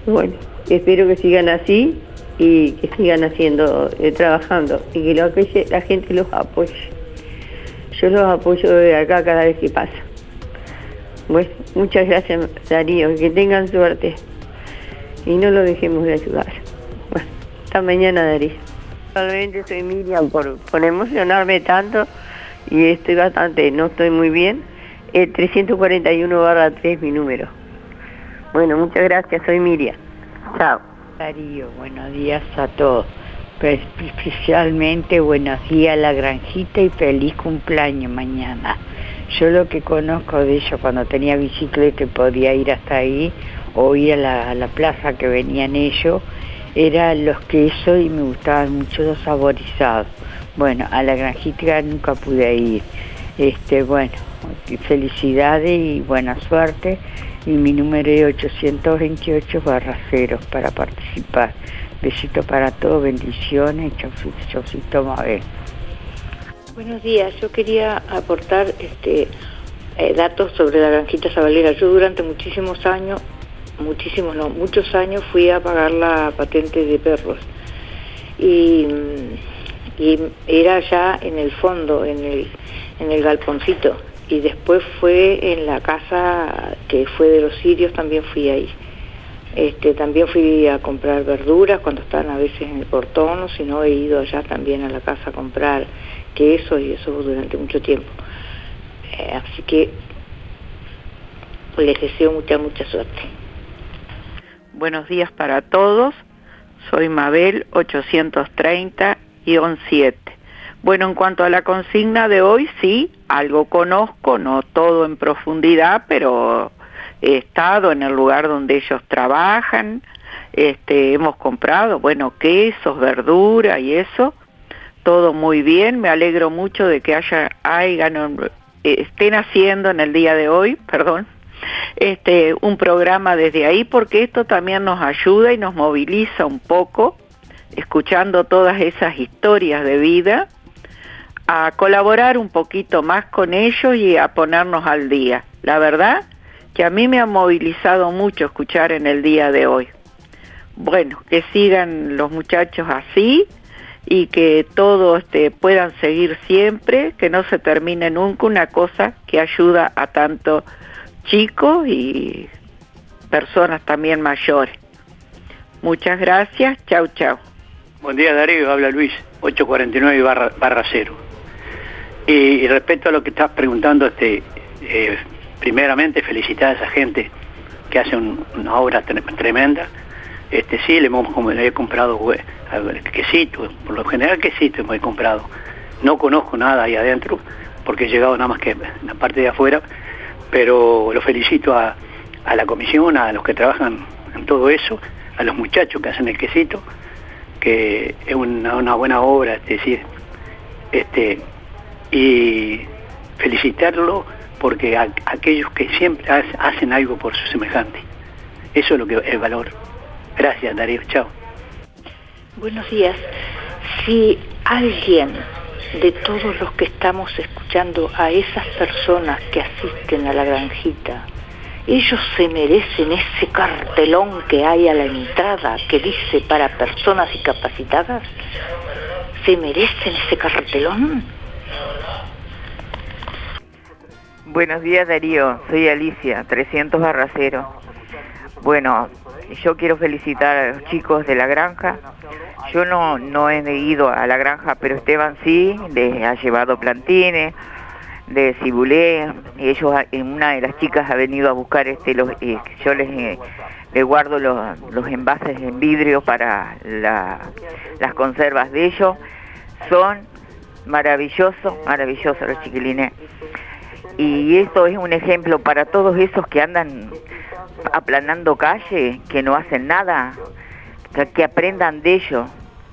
Bueno, espero que sigan así y que sigan haciendo, eh, trabajando y que la gente los apoye. Yo los apoyo desde acá cada vez que pasa. Bueno, muchas gracias Darío, que tengan suerte y no lo dejemos de ayudar. Bueno, hasta mañana Darío. Realmente soy Miriam por, emocionarme tanto y estoy bastante, no estoy muy bien. El 341 barra 3 mi número. Bueno, muchas gracias, soy Miriam. Chao. Darío, buenos días a todos. Pues, especialmente buenos días a la granjita y feliz cumpleaños mañana. Yo lo que conozco de ellos cuando tenía bicicleta y podía ir hasta ahí o ir a la, la plaza que venían ellos, eran los quesos y me gustaban mucho los saborizados. Bueno, a la granjita nunca pude ir. Este, bueno, felicidades y buena suerte. Y mi número es 828 barra 0 para participar. Besito para todos, bendiciones, chaucito, Mabel. Buenos días, yo quería aportar este, eh, datos sobre la granjita Zabalera. Yo durante muchísimos años, muchísimos no, muchos años fui a pagar la patente de perros y, y era ya en el fondo, en el, en el galponcito y después fue en la casa que fue de los sirios, también fui ahí. Este, también fui a comprar verduras cuando estaban a veces en el portón, o si no he ido allá también a la casa a comprar queso y eso durante mucho tiempo. Eh, así que les deseo mucha, mucha suerte. Buenos días para todos. Soy Mabel 830-7. Bueno, en cuanto a la consigna de hoy, sí, algo conozco, no todo en profundidad, pero estado en el lugar donde ellos trabajan, este, hemos comprado, bueno, quesos, verdura y eso, todo muy bien, me alegro mucho de que haya, hayan estén haciendo en el día de hoy, perdón, este, un programa desde ahí, porque esto también nos ayuda y nos moviliza un poco, escuchando todas esas historias de vida, a colaborar un poquito más con ellos y a ponernos al día. La verdad que a mí me ha movilizado mucho escuchar en el día de hoy. Bueno, que sigan los muchachos así y que todos este, puedan seguir siempre, que no se termine nunca una cosa que ayuda a tanto chicos y personas también mayores. Muchas gracias, chau chau. Buen día Darío, habla Luis, 849 barra, barra cero. Y, respecto a lo que estás preguntando, este, eh, primeramente felicitar a esa gente que hace una obra tremenda. Este sí, le, hemos, le he comprado quesito, por lo general quesito me he comprado. No conozco nada ahí adentro, porque he llegado nada más que la parte de afuera, pero lo felicito a, la comisión, a los que trabajan en todo eso, a los muchachos que hacen el quesito, que es una, buena obra, es decir, este, y felicitarlo porque aquellos que siempre hacen algo por su semejante. Eso es lo que es valor. Gracias, Darío. Chao. Buenos días. Si alguien de todos los que estamos escuchando a esas personas que asisten a la granjita, ellos se merecen ese cartelón que hay a la entrada que dice para personas discapacitadas. ¿Se merecen ese cartelón? Buenos días Darío, soy Alicia, 300 Barracero. Bueno, yo quiero felicitar a los chicos de la granja. Yo no, no he ido a la granja, pero Esteban sí, les ha llevado plantines, de cibulé, ellos, una de las chicas ha venido a buscar este, los, eh, yo les, eh, les guardo los, los, envases en vidrio para las conservas de ellos. Son maravillosos, maravillosos los chiquilines. Y esto es un ejemplo para todos esos que andan aplanando calle, que no hacen nada, que, aprendan de ellos,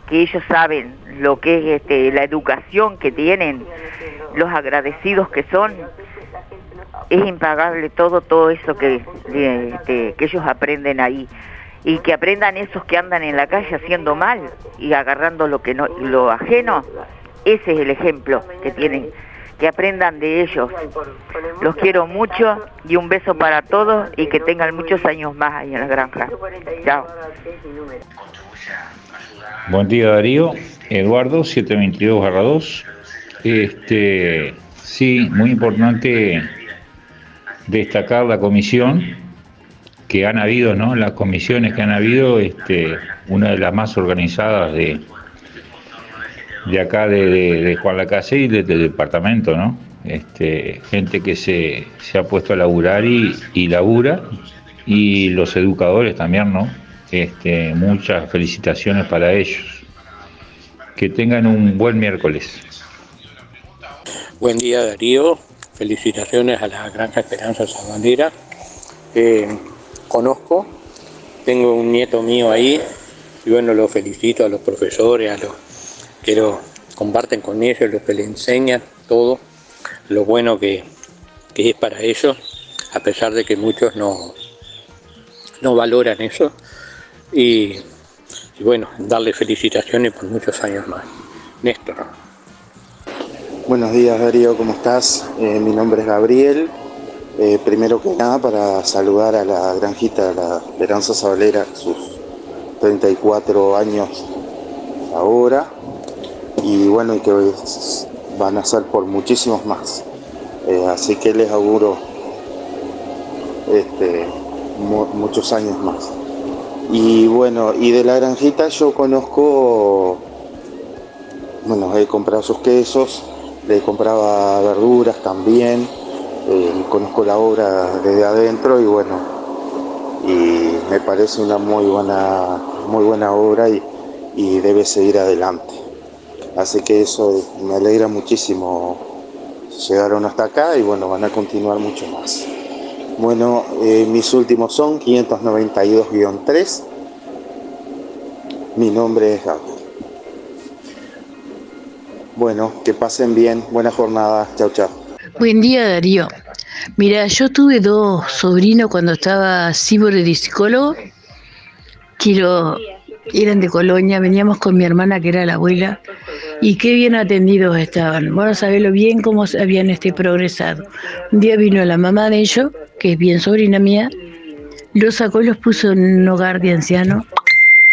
que ellos saben lo que es este, la educación que tienen, los agradecidos que son. Es impagable todo, todo eso que, este, que ellos aprenden ahí. Y que aprendan esos que andan en la calle haciendo mal y agarrando lo que no lo ajeno. Ese es el ejemplo que tienen que aprendan de ellos. Los quiero mucho y un beso para todos y que tengan muchos años más ahí en la granja. Chao. Buen día Darío, Eduardo, 722-2. Este, sí, muy importante destacar la comisión que han habido, ¿no? Las comisiones que han habido, este, una de las más organizadas de, de acá de, Juan Lacase y del departamento, ¿no? Este, gente que se, ha puesto a laburar y, y, labura, y los educadores también, ¿no? Este, muchas felicitaciones para ellos. Que tengan un buen miércoles. Buen día Darío, felicitaciones a la Granja Esperanza Sabandera. Eh, conozco, tengo un nieto mío ahí, y bueno, lo felicito a los profesores, a los pero comparten con ellos lo que les enseñan, todo lo bueno que, es para ellos, a pesar de que muchos no, no valoran eso. Y, bueno, darle felicitaciones por muchos años más. Néstor. Buenos días Darío, ¿cómo estás? Eh, mi nombre es Gabriel. Eh, primero que nada para saludar a la granjita de la Esperanza Sabalera, sus 34 años ahora y bueno, y que van a ser por muchísimos más. Eh, así que les auguro este, muchos años más. Y bueno, y de la granjita yo conozco, bueno, he comprado sus quesos, le compraba verduras también, eh, conozco la obra desde adentro y bueno, y me parece una muy buena, muy buena obra y, y debe seguir adelante. Así que eso me alegra muchísimo. Llegaron hasta acá y bueno, van a continuar mucho más. Bueno, eh, mis últimos son 592-3. Mi nombre es Gabriel. Bueno, que pasen bien. Buena jornada. Chao, chao. Buen día, Darío. Mira, yo tuve dos sobrinos cuando estaba cibor de psicólogo. Quiero, eran de Colonia, veníamos con mi hermana que era la abuela. Y qué bien atendidos estaban. Bueno, lo bien cómo habían este progresado. Un día vino la mamá de ellos, que es bien sobrina mía, los sacó y los puso en un hogar de ancianos.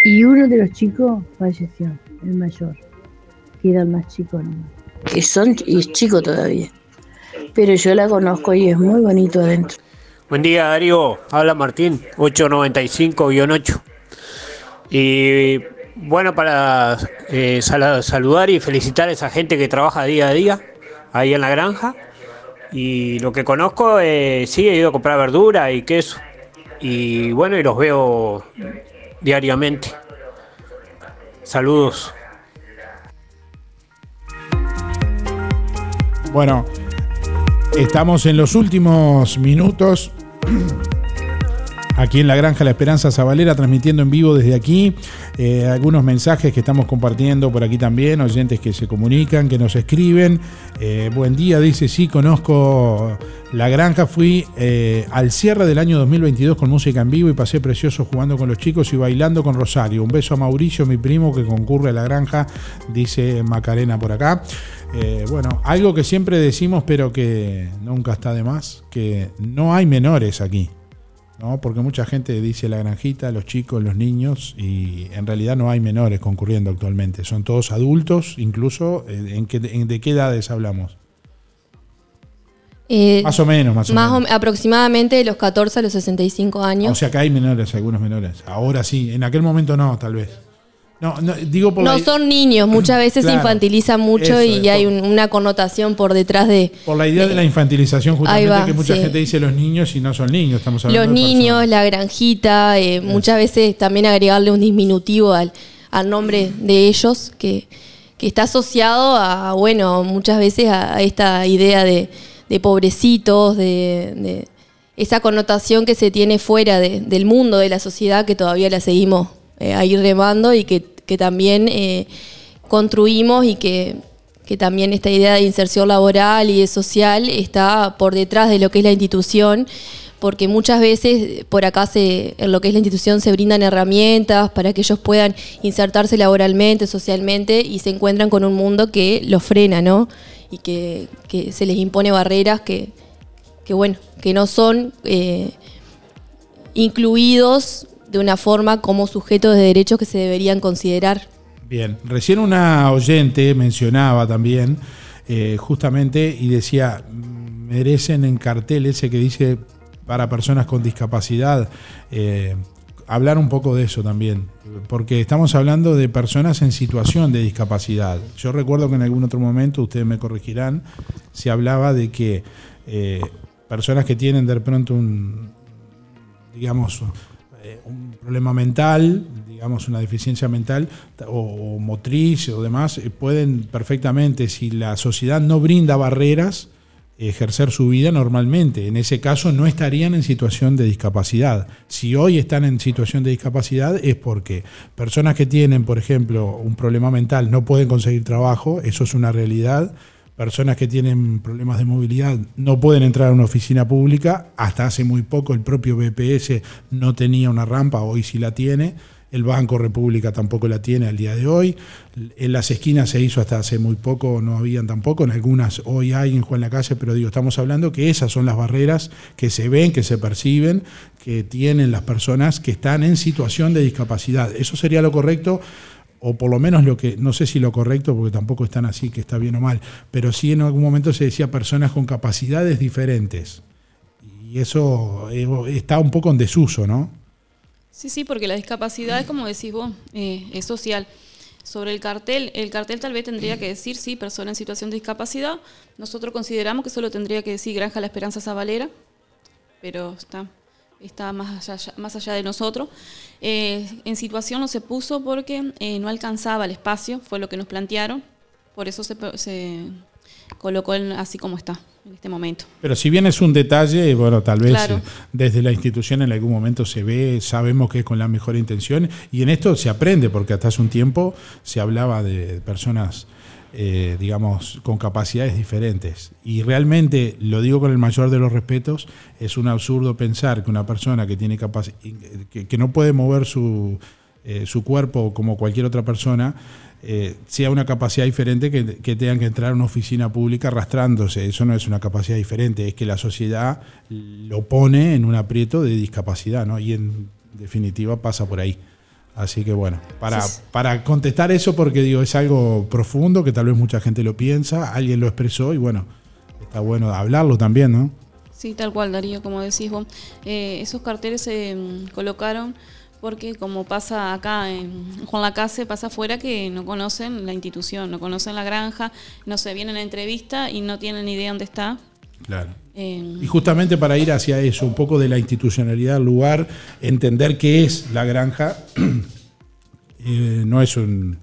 Y uno de los chicos falleció, el mayor, que era el más chico. Que son, y es chico todavía. Pero yo la conozco y es muy bonito adentro. Buen día Darío, habla Martín, 895-8. Y bueno, para eh, saludar y felicitar a esa gente que trabaja día a día ahí en la granja. Y lo que conozco, eh, sí, he ido a comprar verdura y queso. Y bueno, y los veo diariamente. Saludos. Bueno, estamos en los últimos minutos aquí en la Granja La Esperanza Zabalera, transmitiendo en vivo desde aquí. Eh, algunos mensajes que estamos compartiendo por aquí también, oyentes que se comunican, que nos escriben. Eh, buen día, dice, sí, conozco la granja, fui eh, al cierre del año 2022 con música en vivo y pasé precioso jugando con los chicos y bailando con Rosario. Un beso a Mauricio, mi primo que concurre a la granja, dice Macarena por acá. bueno, algo que siempre decimos pero que nunca está de más, que no hay menores aquí. ¿No? Porque mucha gente dice la granjita, los chicos, los niños, y en realidad no hay menores concurriendo actualmente. Son todos adultos, incluso. Eh, ¿En qué, ¿De qué edades hablamos? Eh, más o menos, más o menos. aproximadamente de los 14 a los 65 años. O sea que hay menores, algunos menores. Ahora sí, en aquel momento no, tal vez. No, no, digo por no son niños, muchas veces se infantilizan mucho y hay una connotación por detrás de... Por la idea de, la infantilización, justamente que mucha gente dice los niños y no son niños, estamos hablando Los niños, la granjita, eh, muchas veces también agregarle un disminutivo al, al nombre de ellos, que, que, está asociado a, bueno, muchas veces a, esta idea de, de pobrecitos, de, de, esa connotación que se tiene fuera del mundo, de la sociedad, que todavía la seguimos eh, a ir remando y que, también eh, construimos y que, también esta idea de inserción laboral y de social está por detrás de lo que es la institución porque muchas veces por acá en lo que es la institución se brindan herramientas para que ellos puedan insertarse laboralmente, socialmente y se encuentran con un mundo que los frena, ¿no? Y que, se les impone barreras que, bueno, que no son eh, incluidos de una forma como sujetos de derechos que se deberían considerar. Bien, recién una oyente mencionaba también eh, justamente y decía, merecen en cartel ese que dice para personas con discapacidad. Eh, hablar un poco de eso también, porque estamos hablando de personas en situación de discapacidad. Yo recuerdo que en algún otro momento, ustedes me corregirán, se hablaba de que eh, personas que tienen de pronto un, digamos, problema mental, digamos una deficiencia mental o, motriz o demás, eh, pueden perfectamente, si la sociedad no brinda barreras, ejercer su vida normalmente. En ese caso no estarían en situación de discapacidad. Si hoy están en situación de discapacidad es porque personas que tienen, por ejemplo, un problema mental no pueden conseguir trabajo, eso es una realidad personas que tienen problemas de movilidad no pueden entrar a una oficina pública. Hasta hace muy poco el propio BPS no tenía una rampa, hoy sí la tiene. El Banco República tampoco la tiene al día de hoy. En las esquinas se hizo hasta hace muy poco, no habían tampoco. En algunas hoy hay en Juan la Calle, pero digo, estamos hablando que esas son las barreras que se ven, que se perciben, que tienen las personas que están en situación de discapacidad. Eso sería lo correcto o por lo menos lo que, no sé si lo correcto, porque tampoco están así, que está bien o mal, pero sí en algún momento se decía personas con capacidades diferentes. Y eso eh, está un poco en desuso, ¿no? Sí, sí, porque la discapacidad es como decís vos, eh, es social. Sobre el cartel, el cartel tal vez tendría que decir, sí, persona en situación de discapacidad. Nosotros consideramos que solo tendría que decir Granja La Esperanza Zabalera, pero está está más allá, más allá de nosotros. Eh, en situación no se puso porque eh, no alcanzaba el espacio, fue lo que nos plantearon, por eso se, se colocó así como está en este momento. Pero si bien es un detalle, bueno, tal vez desde la institución en algún momento se ve, sabemos que es con la mejor intención, y en esto se aprende, porque hasta hace un tiempo se hablaba de personas eh, digamos, con capacidades diferentes. Y realmente, lo digo con el mayor de los respetos, es un absurdo pensar que una persona que tiene que, que no puede mover su, eh, su cuerpo como cualquier otra persona, eh, sea una capacidad diferente que, que tengan que entrar a una oficina pública arrastrándose. Eso no es una capacidad diferente, es que la sociedad lo pone en un aprieto de discapacidad, ¿no? Y en definitiva pasa por ahí. Así que bueno, para, para contestar eso, porque digo, es algo profundo, que tal vez mucha gente lo piensa, alguien lo expresó y bueno, está bueno hablarlo también, ¿no? Sí, tal cual, Darío, como decís vos. Eh, esos carteles se mm, colocaron porque como pasa acá en Juan Lacase, pasa afuera que no conocen la institución, no conocen la granja, no se vienen a entrevista y no tienen ni idea dónde está. Claro. Y justamente para ir hacia eso, un poco de la institucionalidad del lugar, entender qué es la granja, eh, no es un,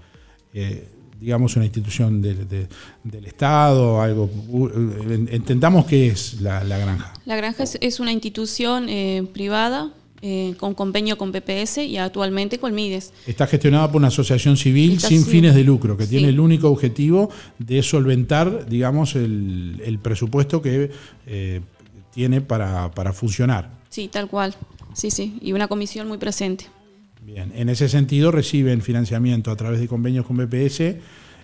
eh, digamos, una institución del Estado, algo, eh, entendamos qué es la, granja. La granja es, una institución privada eh, con convenio con PPS y actualmente con Mides. Está gestionada por una asociación civil sin fines de lucro, que tiene el único objetivo de solventar, digamos, el, presupuesto que eh, tiene para, funcionar. Sí, tal cual. Sí, sí, y una comisión muy presente. Bien, en ese sentido reciben financiamiento a través de convenios con PPS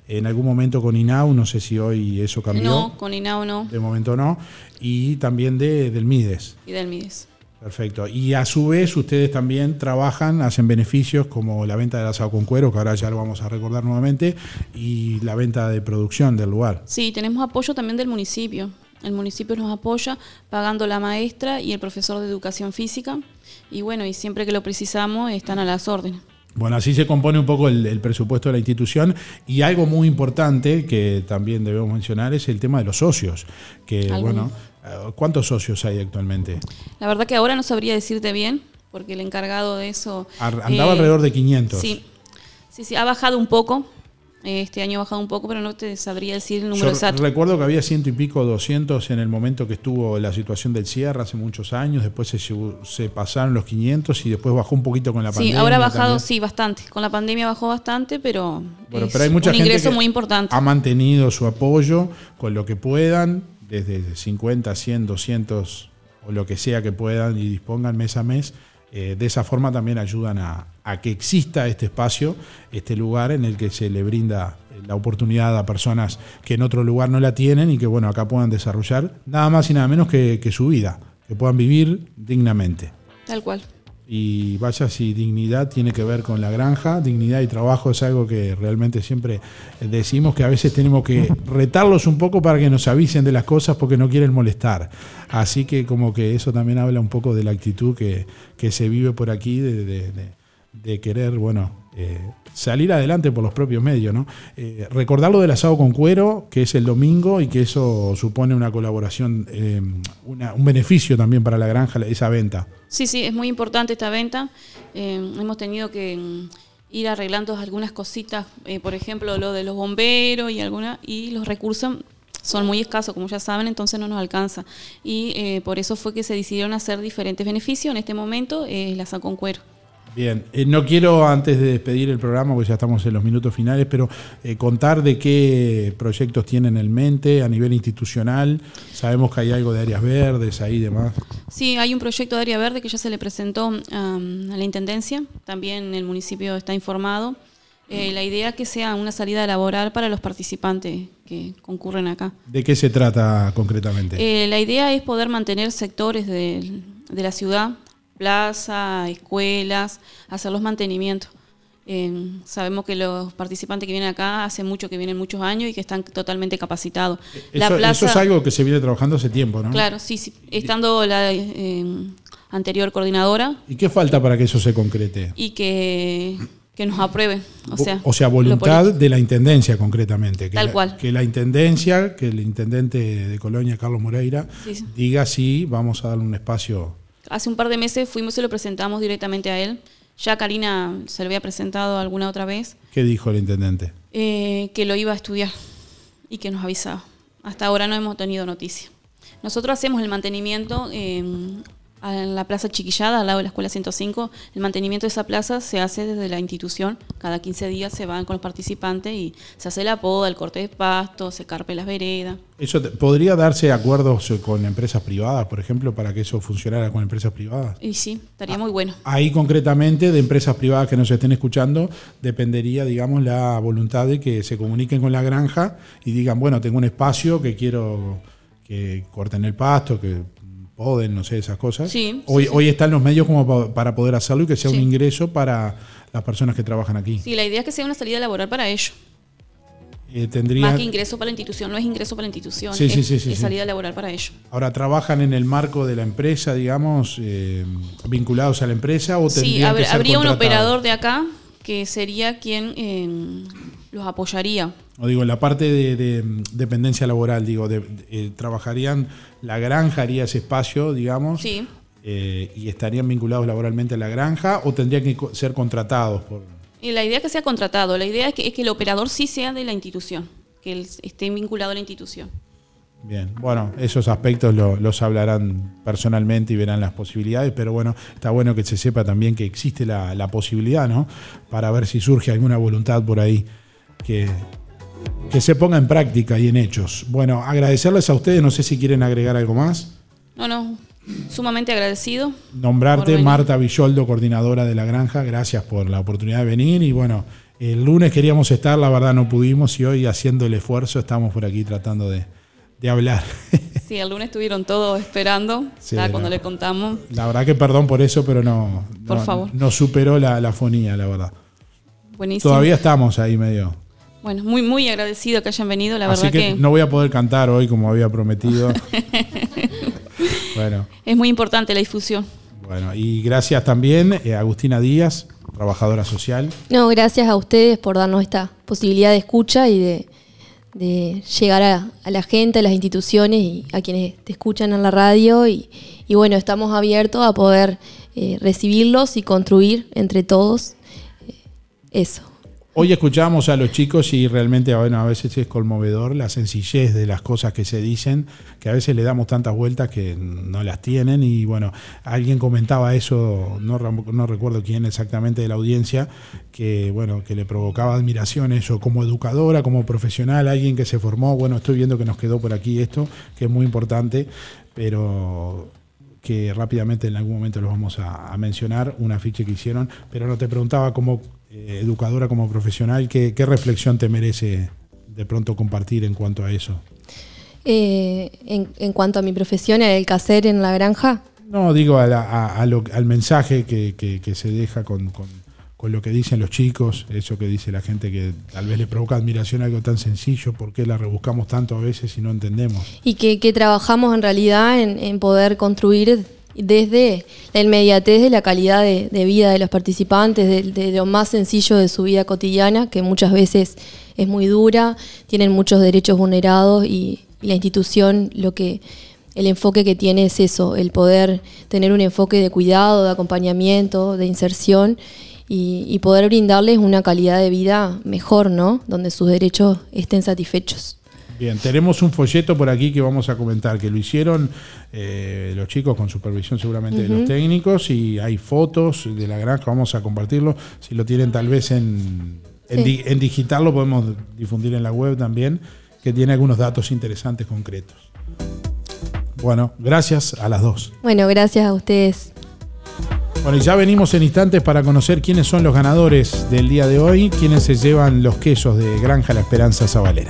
en algún momento con INAU, no sé si hoy eso cambió. No, con INAU no. De momento no. Y también de, del MIDES. Y del MIDES. Perfecto. Y a su vez ustedes también trabajan, hacen beneficios como la venta del asado con cuero, que ahora ya lo vamos a recordar nuevamente, y la venta de producción del lugar. Sí, tenemos apoyo también del municipio. El municipio nos apoya pagando la maestra y el profesor de educación física. Y bueno, y siempre que lo precisamos están a las órdenes. Bueno, así se compone un poco el, presupuesto de la institución y algo muy importante que también debemos mencionar es el tema de los socios, que bueno, ¿Cuántos socios hay actualmente? La verdad que ahora no sabría decirte bien, porque el encargado de eso... Andaba alrededor de 500. Sí, sí, sí, ha bajado un poco. Este año ha bajado un poco, pero no te sabría decir el número exacto. Recuerdo que había ciento y pico, 200 en el momento que estuvo la situación del cierre hace muchos años. Después se, se pasaron los 500 y después bajó un poquito con la pandemia. Sí, ahora ha bajado, sí, bastante. Con la pandemia bajó bastante, pero, bueno, pero hay mucha un ingreso muy importante. Ha mantenido su apoyo con lo que puedan desde 50, 100, 200 o lo que sea que puedan y dispongan mes a mes. Eh, de esa forma también ayudan a, que exista este espacio, este lugar en el que se le brinda la oportunidad a personas que en otro lugar no la tienen y que bueno, acá puedan desarrollar nada más y nada menos que su vida, que puedan vivir dignamente. Tal cual. Y vaya si dignidad tiene que ver con la granja, dignidad y trabajo es algo que realmente siempre decimos que a veces tenemos que retarlos un poco para que nos avisen de las cosas porque no quieren molestar. Así que como que eso también habla un poco de la actitud que, se vive por aquí de, de querer, bueno, eh, salir adelante por los propios medios. ¿no? Eh, recordar lo del asado con cuero, que es el domingo y que eso supone una colaboración, eh, un beneficio también para la granja, esa venta. Sí, sí, es muy importante esta venta. hemos tenido que mm, ir arreglando algunas cositas, por ejemplo, lo de los bomberos y, alguna, y los recursos son muy escasos, como ya saben, entonces no nos alcanza. Y por eso fue que se decidieron hacer diferentes beneficios. En este momento, el asado con cuero. Bien, eh, no quiero antes de despedir el programa, porque ya estamos en los minutos finales, pero eh, contar de qué proyectos tienen en mente a nivel institucional. Sabemos que hay algo de áreas verdes ahí y demás. Sí, hay un proyecto de área verde que ya se le presentó a la Intendencia, también el municipio está informado. Eh, la idea es que sea una salida laboral para los participantes que concurren acá. ¿De qué se trata concretamente? la idea es poder mantener sectores de, de la ciudad plaza, escuelas, hacer los mantenimientos. sabemos que los participantes que vienen acá hace mucho que vienen muchos años y que están totalmente capacitados. Eso, es algo que se viene trabajando hace tiempo, ¿no? Claro, sí, sí. estando la eh, anterior coordinadora. ¿Y qué falta para que eso se concrete? Y que, nos aprueben. O sea, o sea voluntad de la Intendencia concretamente. Que Tal la, cual. Que la Intendencia, que el Intendente de Colonia, Carlos Moreira, diga si vamos a darle un espacio hace un par de meses fuimos y lo presentamos directamente a él. Ya Karina se lo había presentado alguna otra vez. ¿Qué dijo el intendente? Eh, que lo iba a estudiar y que nos avisaba. Hasta ahora no hemos tenido noticia. Nosotros hacemos el mantenimiento em, en la Plaza Chiquillada, al lado de la Escuela 105. El mantenimiento de esa plaza se hace desde la institución. Cada 15 días se van con los participantes y se hace la poda, el corte de pasto, se carpe las veredas. ¿Eso te- podría darse acuerdos con empresas privadas, por ejemplo, para que eso funcionara con empresas privadas? Y sí, estaría muy bueno. Ahí concretamente de empresas privadas que nos estén escuchando dependería, digamos, la voluntad de que se comuniquen con la granja y digan, bueno, tengo un espacio que quiero que corten el pasto, que poden, no sé, esas cosas. Sí, hoy, sí, hoy están los medios como pa- para poder hacerlo y que sea un ingreso para las personas que trabajan aquí. Sí, la idea es que sea una salida laboral para ellos. Eh, tendría, Más que ingreso para la institución, no es ingreso para la institución, Sí, es, sí, sí, sí, es salida laboral para ellos. ahora, ¿trabajan en el marco de la empresa, digamos, eh, vinculados a la empresa o Sí, que ser habría un operador de acá que sería quien eh, los apoyaría. O digo, en la parte de, de, mm, dependencia laboral, digo, de- eh, trabajarían, la granja haría ese espacio, digamos, Sí. eh, y estarían vinculados laboralmente a la granja o tendrían que ser contratados por... Y la idea es que sea contratado, la idea es que, es que el operador sí sea de la institución, que él esté vinculado a la institución. Bien, bueno, esos aspectos lo- los hablarán personalmente y verán las posibilidades, pero bueno, está bueno que se sepa también que existe la, la posibilidad, ¿no? Para ver si surge alguna voluntad por ahí que, que se ponga en práctica y en hechos. Bueno, agradecerles a ustedes, no sé si quieren agregar algo más. No, no, sumamente agradecido. Nombrarte. Marta Villoldo, coordinadora de la granja, gracias por la oportunidad de venir y bueno, el lunes queríamos estar, la verdad no pudimos y hoy haciendo el esfuerzo estamos por aquí tratando de, de hablar. Sí, el lunes estuvieron todos esperando, Sí, no. cuando le contamos. La verdad que perdón por eso, pero no, Por no, favor. no superó la, la fonía, la verdad. Buenísimo. Todavía estamos ahí medio. Bueno, muy, muy agradecido que hayan venido, la Así verdad que, que, no voy a poder cantar hoy como había prometido. bueno, es muy importante la difusión. bueno, y gracias también eh, a Agustina Díaz, trabajadora social. No, gracias a ustedes por darnos esta posibilidad de escucha y de, de llegar a, a la gente, a las instituciones y a quienes te escuchan en la radio. Y, y bueno, estamos abiertos a poder eh, recibirlos y construir entre todos eh, eso. Hoy escuchamos a los chicos y realmente bueno, a veces es conmovedor la sencillez de las cosas que se dicen, que a veces le damos tantas vueltas que no las tienen. Y bueno, alguien comentaba eso, no, recuerdo quién exactamente de la audiencia, que bueno, que le provocaba admiración eso como educadora, como profesional, alguien que se formó, bueno, estoy viendo que nos quedó por aquí esto, que es muy importante, pero que rápidamente en algún momento los vamos a, a mencionar, un afiche que hicieron, pero no te preguntaba como eh, educadora, como profesional, ¿qué, qué reflexión te merece de pronto compartir en cuanto a eso? Eh, en, en cuanto a mi profesión, el hacer en la granja, No, digo a la- a- a lo- al mensaje que, que- que se deja con, con- con lo que dicen los chicos, eso que dice la gente que tal vez le provoca admiración algo tan sencillo, ¿por qué la rebuscamos tanto a veces y no entendemos? y que, que trabajamos en realidad en, en poder construir desde la inmediatez de la calidad de, vida de los participantes, de, lo más sencillo de su vida cotidiana, que muchas veces es muy dura, tienen muchos derechos vulnerados y, y la institución lo que el enfoque que tiene es eso, el poder tener un enfoque de cuidado, de acompañamiento, de inserción y, y poder brindarles una calidad de vida mejor, ¿no? Donde sus derechos estén satisfechos. Bien, tenemos un folleto por aquí que vamos a comentar, que lo hicieron eh, los chicos con supervisión seguramente de los técnicos y hay fotos de la granja, vamos a compartirlo. Si lo tienen tal vez en, en, Sí. di- en digital lo podemos difundir en la web también, que tiene algunos datos interesantes concretos. Bueno, gracias a las dos. Bueno, gracias a ustedes. Bueno, y ya venimos en instantes para conocer quiénes son los ganadores del día de hoy, quienes se llevan los quesos de Granja La Esperanza Zabalera.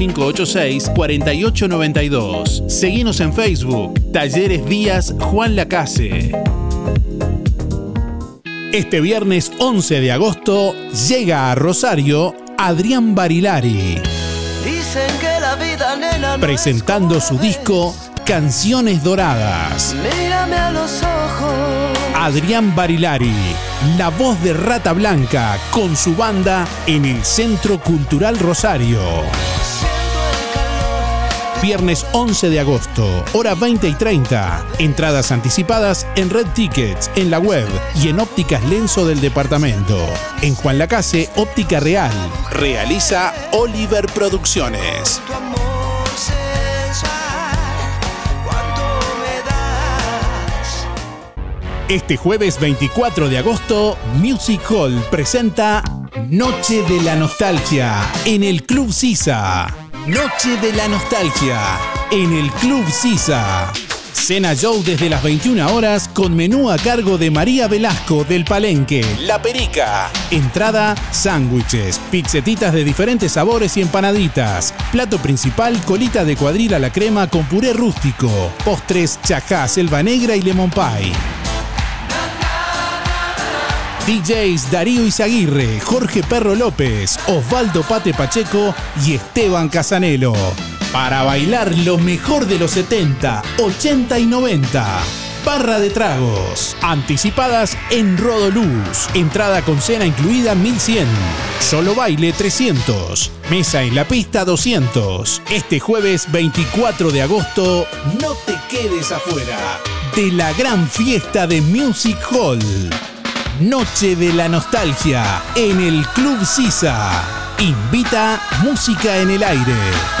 4586-4892. Seguinos en Facebook. Talleres Díaz Juan Lacase. Este viernes 11 de agosto llega a Rosario Adrián Barilari. Dicen que la vida, nena, no presentando su disco Canciones Doradas. Mírame a los ojos. Adrián Barilari, la voz de Rata Blanca, con su banda en el Centro Cultural Rosario. Viernes 11 de agosto, hora 20 y 30. Entradas anticipadas en Red Tickets, en la web y en Ópticas Lenzo del departamento. En Juan Lacase, Óptica Real. Realiza Oliver Producciones. Este jueves 24 de agosto, Music Hall presenta Noche de la Nostalgia en el Club Sisa. Noche de la Nostalgia en el Club Sisa. Cena Show desde las 21 horas con menú a cargo de María Velasco del Palenque, La Perica. Entrada, sándwiches, pizzetitas de diferentes sabores y empanaditas. Plato principal, colita de cuadril a la crema con puré rústico. Postres, chajá, selva negra y lemon pie. DJs Darío Izaguirre, Jorge Perro López, Osvaldo Pate Pacheco y Esteban Casanelo. Para bailar lo mejor de los 70, 80 y 90. Barra de tragos. Anticipadas en Rodoluz. Entrada con cena incluida 1100. Solo baile 300. Mesa en la pista 200. Este jueves 24 de agosto, no te quedes afuera de la gran fiesta de Music Hall. Noche de la Nostalgia en el Club Sisa. Invita Música en el Aire.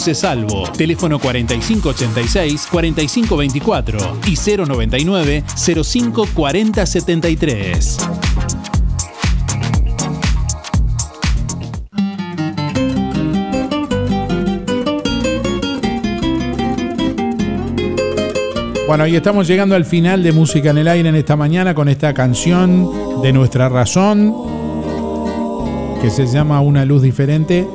Salvo. Teléfono 4586-4524 y 099-054073. Bueno, y estamos llegando al final de Música en el Aire en esta mañana con esta canción de nuestra razón que se llama Una luz diferente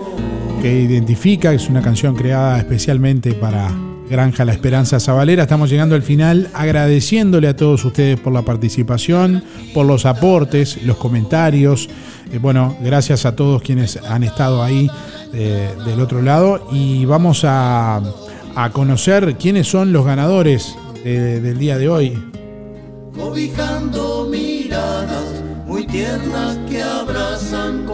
que identifica, es una canción creada especialmente para Granja La Esperanza Zabalera. Estamos llegando al final agradeciéndole a todos ustedes por la participación, por los aportes, los comentarios. Eh, bueno, gracias a todos quienes han estado ahí eh, del otro lado y vamos a, conocer quiénes son los ganadores de- del día de hoy. Cobijando miradas muy tiernas que abrazan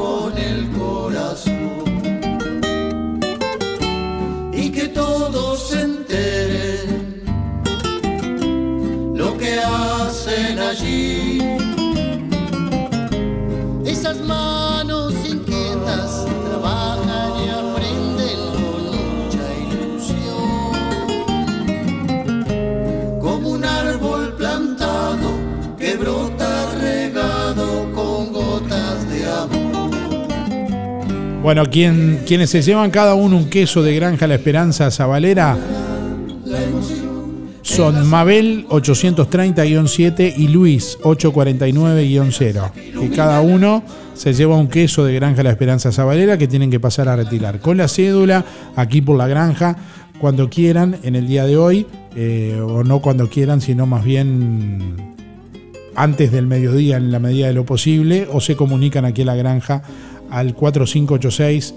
que todos se enteren lo que hacen allí. Esas manos inquietas trabajan y aprenden con mucha ilusión como un árbol plantado que brota Bueno, quien, quienes se llevan cada uno un queso de Granja La Esperanza Zabalera son Mabel 830-7 y Luis 849-0. Que cada uno se lleva un queso de Granja La Esperanza Zabalera que tienen que pasar a retirar con la cédula aquí por la granja cuando quieran en el día de hoy, eh, o no cuando quieran, sino más bien antes del mediodía en la medida de lo posible, o se comunican aquí a la granja al 4586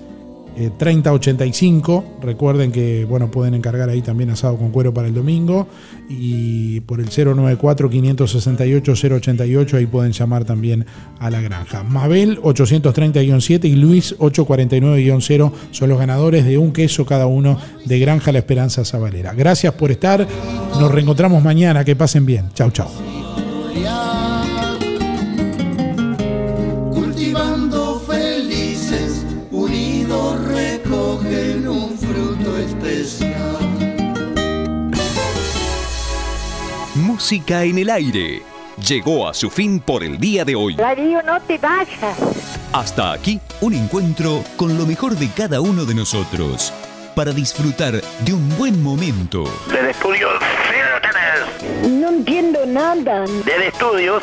eh, 3085. Recuerden que bueno, pueden encargar ahí también asado con cuero para el domingo. Y por el 094 568 088 ahí pueden llamar también a la granja. Mabel 830-7 y Luis 849-0 son los ganadores de un queso cada uno de Granja La Esperanza Zabalera. Gracias por estar. Nos reencontramos mañana. Que pasen bien. Chau, chau. Música en el aire. Llegó a su fin por el día de hoy. Darío, no te vayas. Hasta aquí un encuentro con lo mejor de cada uno de nosotros. para disfrutar de un buen momento. Desde estudios, ustedes. No entiendo nada. Desde estudios,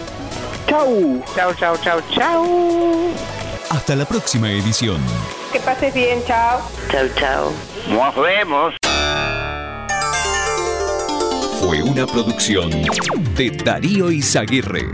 Chau. Chao, chao, chao, chao. Hasta la próxima edición. Que pases bien. Chao. Chau, chau. Nos vemos. Fue una producción de Darío Izaguirre.